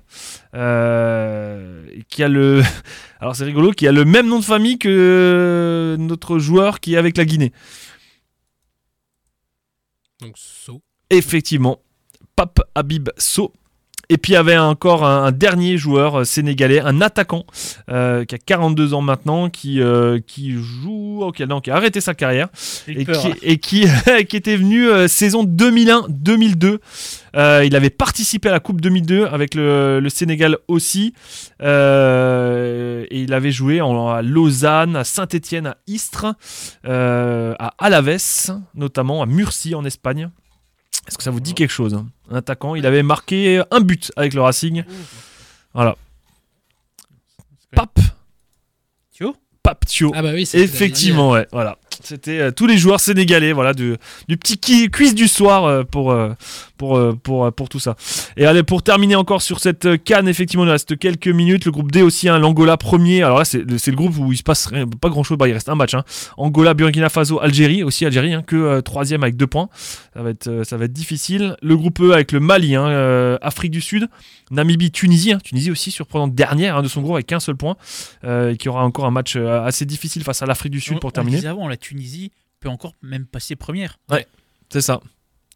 euh, qui a le... Alors c'est rigolo, qui a le même nom de famille que notre joueur qui est avec la Guinée. Donc, saut. Effectivement, Pape Habib So. Et puis il y avait encore un, un dernier joueur euh, sénégalais, un attaquant euh, qui a 42 ans maintenant, qui, euh, qui joue, ok, non, qui a arrêté sa carrière et peur, qui, hein. et qui, qui était venu saison 2001-2002. Euh, il avait participé à la Coupe 2002 avec le, le Sénégal aussi. Et il avait joué en- à Lausanne, à Saint-Étienne, à Istres, à Alaves, notamment à Murcie en Espagne. Est-ce que ça vous dit quelque chose hein Un attaquant, il avait marqué un but avec le Racing. Voilà. Pape. Thio Pape Thio. Ah bah oui, Effectivement, ouais, voilà. C'était euh, tous les joueurs sénégalais, voilà, du, du petit qui- quiz du soir euh, pour, euh, pour, euh, pour, euh, pour tout ça. Et allez, pour terminer encore sur cette canne, effectivement, il reste quelques minutes. Le groupe D aussi, hein, l'Angola premier. Alors là, c'est le, groupe où il se passe rien- pas grand chose. Bah, il reste un match. hein. Angola, Burkina Faso, Algérie, aussi Algérie, hein, que euh, troisième avec deux points. Ça va, être, ça va être difficile. Le groupe E avec le Mali, hein, euh, Afrique du Sud, Namibie, Tunisie. Tunisie aussi surprenante dernière de son groupe avec qu'un seul point. Euh, et qui aura encore un match assez difficile face à l'Afrique du Sud On- pour on terminer. disait avant, la Tunisie peut encore même passer première. C'est ça.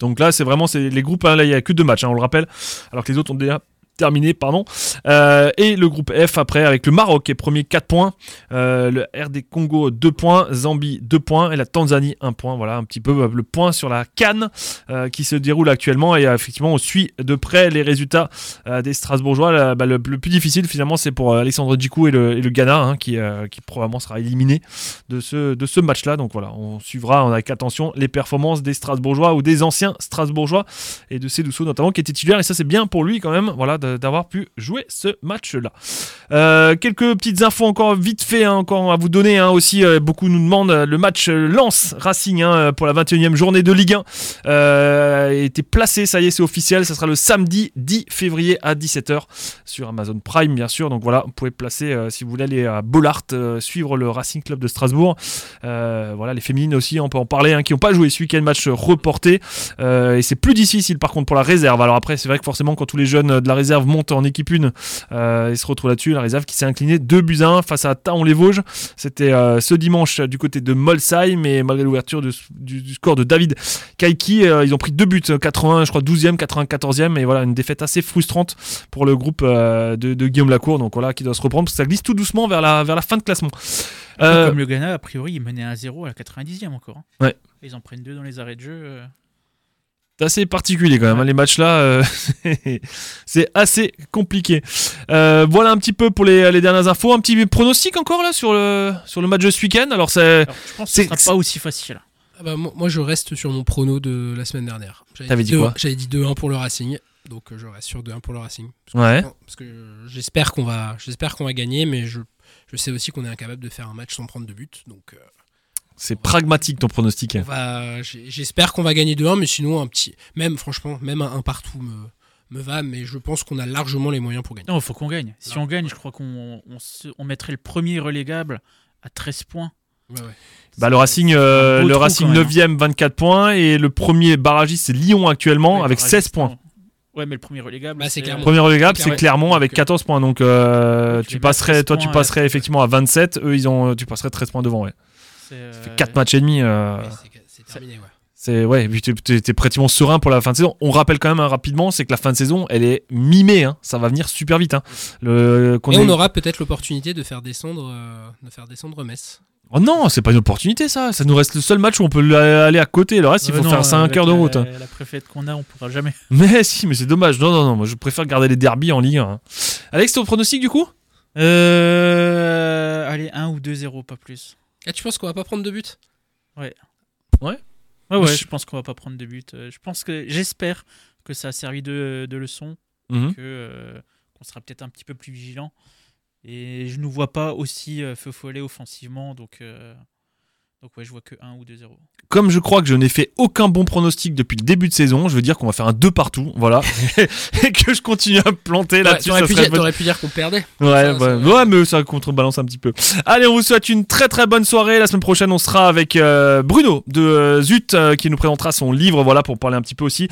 Donc là, c'est vraiment les groupes. hein, là, il y a que deux matchs, hein, on le rappelle, alors que les autres ont déjà terminé, pardon. Euh, et le groupe F après avec le Maroc qui est premier 4 points, euh, le RD Congo 2 points, Zambie 2 points et la Tanzanie 1 point. Voilà un petit peu euh, le point sur la canne euh, qui se déroule actuellement et effectivement on suit de près les résultats des Strasbourgeois. Bah, le, plus difficile finalement c'est pour Alexandre Djikou et le, et le Ghana hein, qui, qui probablement sera éliminé de ce, de ce match-là. Donc voilà, on suivra avec attention les performances des Strasbourgeois ou des anciens Strasbourgeois et de Cédouceau notamment qui était titulaire. Et ça, c'est bien pour lui quand même voilà, d'avoir pu jouer ce match-là. Euh, quelques petites infos encore vite fait hein, encore à vous donner hein, aussi. euh, beaucoup nous demandent euh, le match euh, Lens Racing hein, pour la 21e journée de Ligue 1 euh, été placé. Ça y est, c'est officiel. Ça sera le samedi 10 février à 17h sur Amazon Prime, bien sûr. Donc voilà, vous pouvez placer euh, si vous voulez aller à Bollard, euh, suivre le Racing Club de Strasbourg. Euh, voilà, les féminines aussi, on peut en parler, qui n'ont pas joué ce week-end, match reporté. Euh, et c'est plus difficile par contre pour la réserve. Alors après, c'est vrai que forcément, quand tous les jeunes de la réserve montent en équipe 1 euh, et se retrouvent là-dessus, la réserve qui s'est inclinée 2 buts à 1 face à Taon-les-Vosges. C'était euh, ce dimanche euh, du côté de Molsheim, mais malgré l'ouverture du, score de David Kaiki, euh, ils ont pris deux buts, euh, 80, je crois 12e, 94e, et voilà, une défaite assez frustrante pour le groupe euh, de, de Guillaume Lacour, donc voilà, qui doit se reprendre, parce que ça glisse tout doucement vers la, vers la fin de classement. Euh, Comme le Ghana, a priori, il menait 1-0 à la 90e encore. hein. Ouais. Ils en prennent deux dans les arrêts de jeu. C'est assez particulier quand même, hein, les matchs là, euh, c'est assez compliqué. Euh, voilà un petit peu pour les, les dernières infos, un petit pronostic encore là sur le, sur le match de ce week-end? Alors c'est... Alors, je pense que ce sera pas aussi facile. Ah bah, moi, moi, je reste sur mon prono de la semaine dernière. J'avais T'avais dit J'avais dit 2-1 pour le Racing. Donc euh, je reste sur 2-1 pour le Racing. Parce que, Ouais. non, parce que j'espère qu'on va, j'espère qu'on va gagner, mais je, je sais aussi qu'on est incapable de faire un match sans prendre de but. Donc euh, C'est pragmatique ton pronostic. on va, j'ai- j'espère qu'on va gagner 2-1, mais sinon un petit, même franchement, même un, un partout me, me va. Mais je pense qu'on a largement les moyens pour gagner. Non, il faut qu'on gagne. Si Non, on gagne, ouais. je crois qu'on on se- on mettrait le premier relégable à 13 points. Ouais, ouais. Bah, le Racing, euh, le trou, Racing quand même, 9ème, 24 points, et le premier barragiste c'est Lyon actuellement Ouais, avec par 16 exemple, points. Ouais, mais le premier relégable. Bah, c'est Clermont. Premier relégable, C'est Clermont. Avec Donc, 14 points. Donc euh, tu passerais, 13 toi tu passerais ouais. effectivement à 27. Eux ils ont, tu passerais 13 points devant. Ouais. C'est, euh, Ça fait 4 matchs et demi. euh, c'est- terminé, ouais. c'est ouais, puis t'es- pratiquement serein pour la fin de saison. On rappelle quand même hein, rapidement, c'est que la fin de saison, elle est mi-mai. hein. Ça va venir super vite. hein. Le, qu'on Et on aura peut-être l'opportunité de faire descendre, euh, de faire descendre Metz. Oh non, c'est pas une opportunité ça. Ça nous reste le seul match où on peut aller à côté. Le reste, il faut non, faire 5 avec heures de route. hein. La préfète qu'on a, on pourra jamais. Mais si, mais c'est dommage. Non, non, non. Moi, je préfère garder les derbies en Ligue 1. hein. Alex, ton pronostic du coup? Euh, allez, 1 ou 2-0, pas plus. Tu penses qu'on va pas prendre de but? Ouais, Moi, ouais, je- je pense qu'on va pas prendre de but. Euh, Je pense que j'espère que ça a servi de, de leçon, que euh, qu'on sera peut-être un petit peu plus vigilant. Et je nous vois pas aussi euh, feu follet offensivement, donc euh, donc ouais, je vois que 1 ou 2-0. Comme je crois que je n'ai fait aucun bon pronostic depuis le début de saison, je veux dire qu'on va faire un 2 partout, voilà. et que je continue à me planter Ouais, là-dessus. T'aurais pu, dire- t'aurais pu dire qu'on perdait. Ouais, Ça, ouais, ça- ouais, mais ça contrebalance un petit peu. Allez, on vous souhaite une très très bonne soirée. La semaine prochaine, on sera avec euh, Bruno de euh, Zut euh, qui nous présentera son livre, voilà, pour parler un petit peu aussi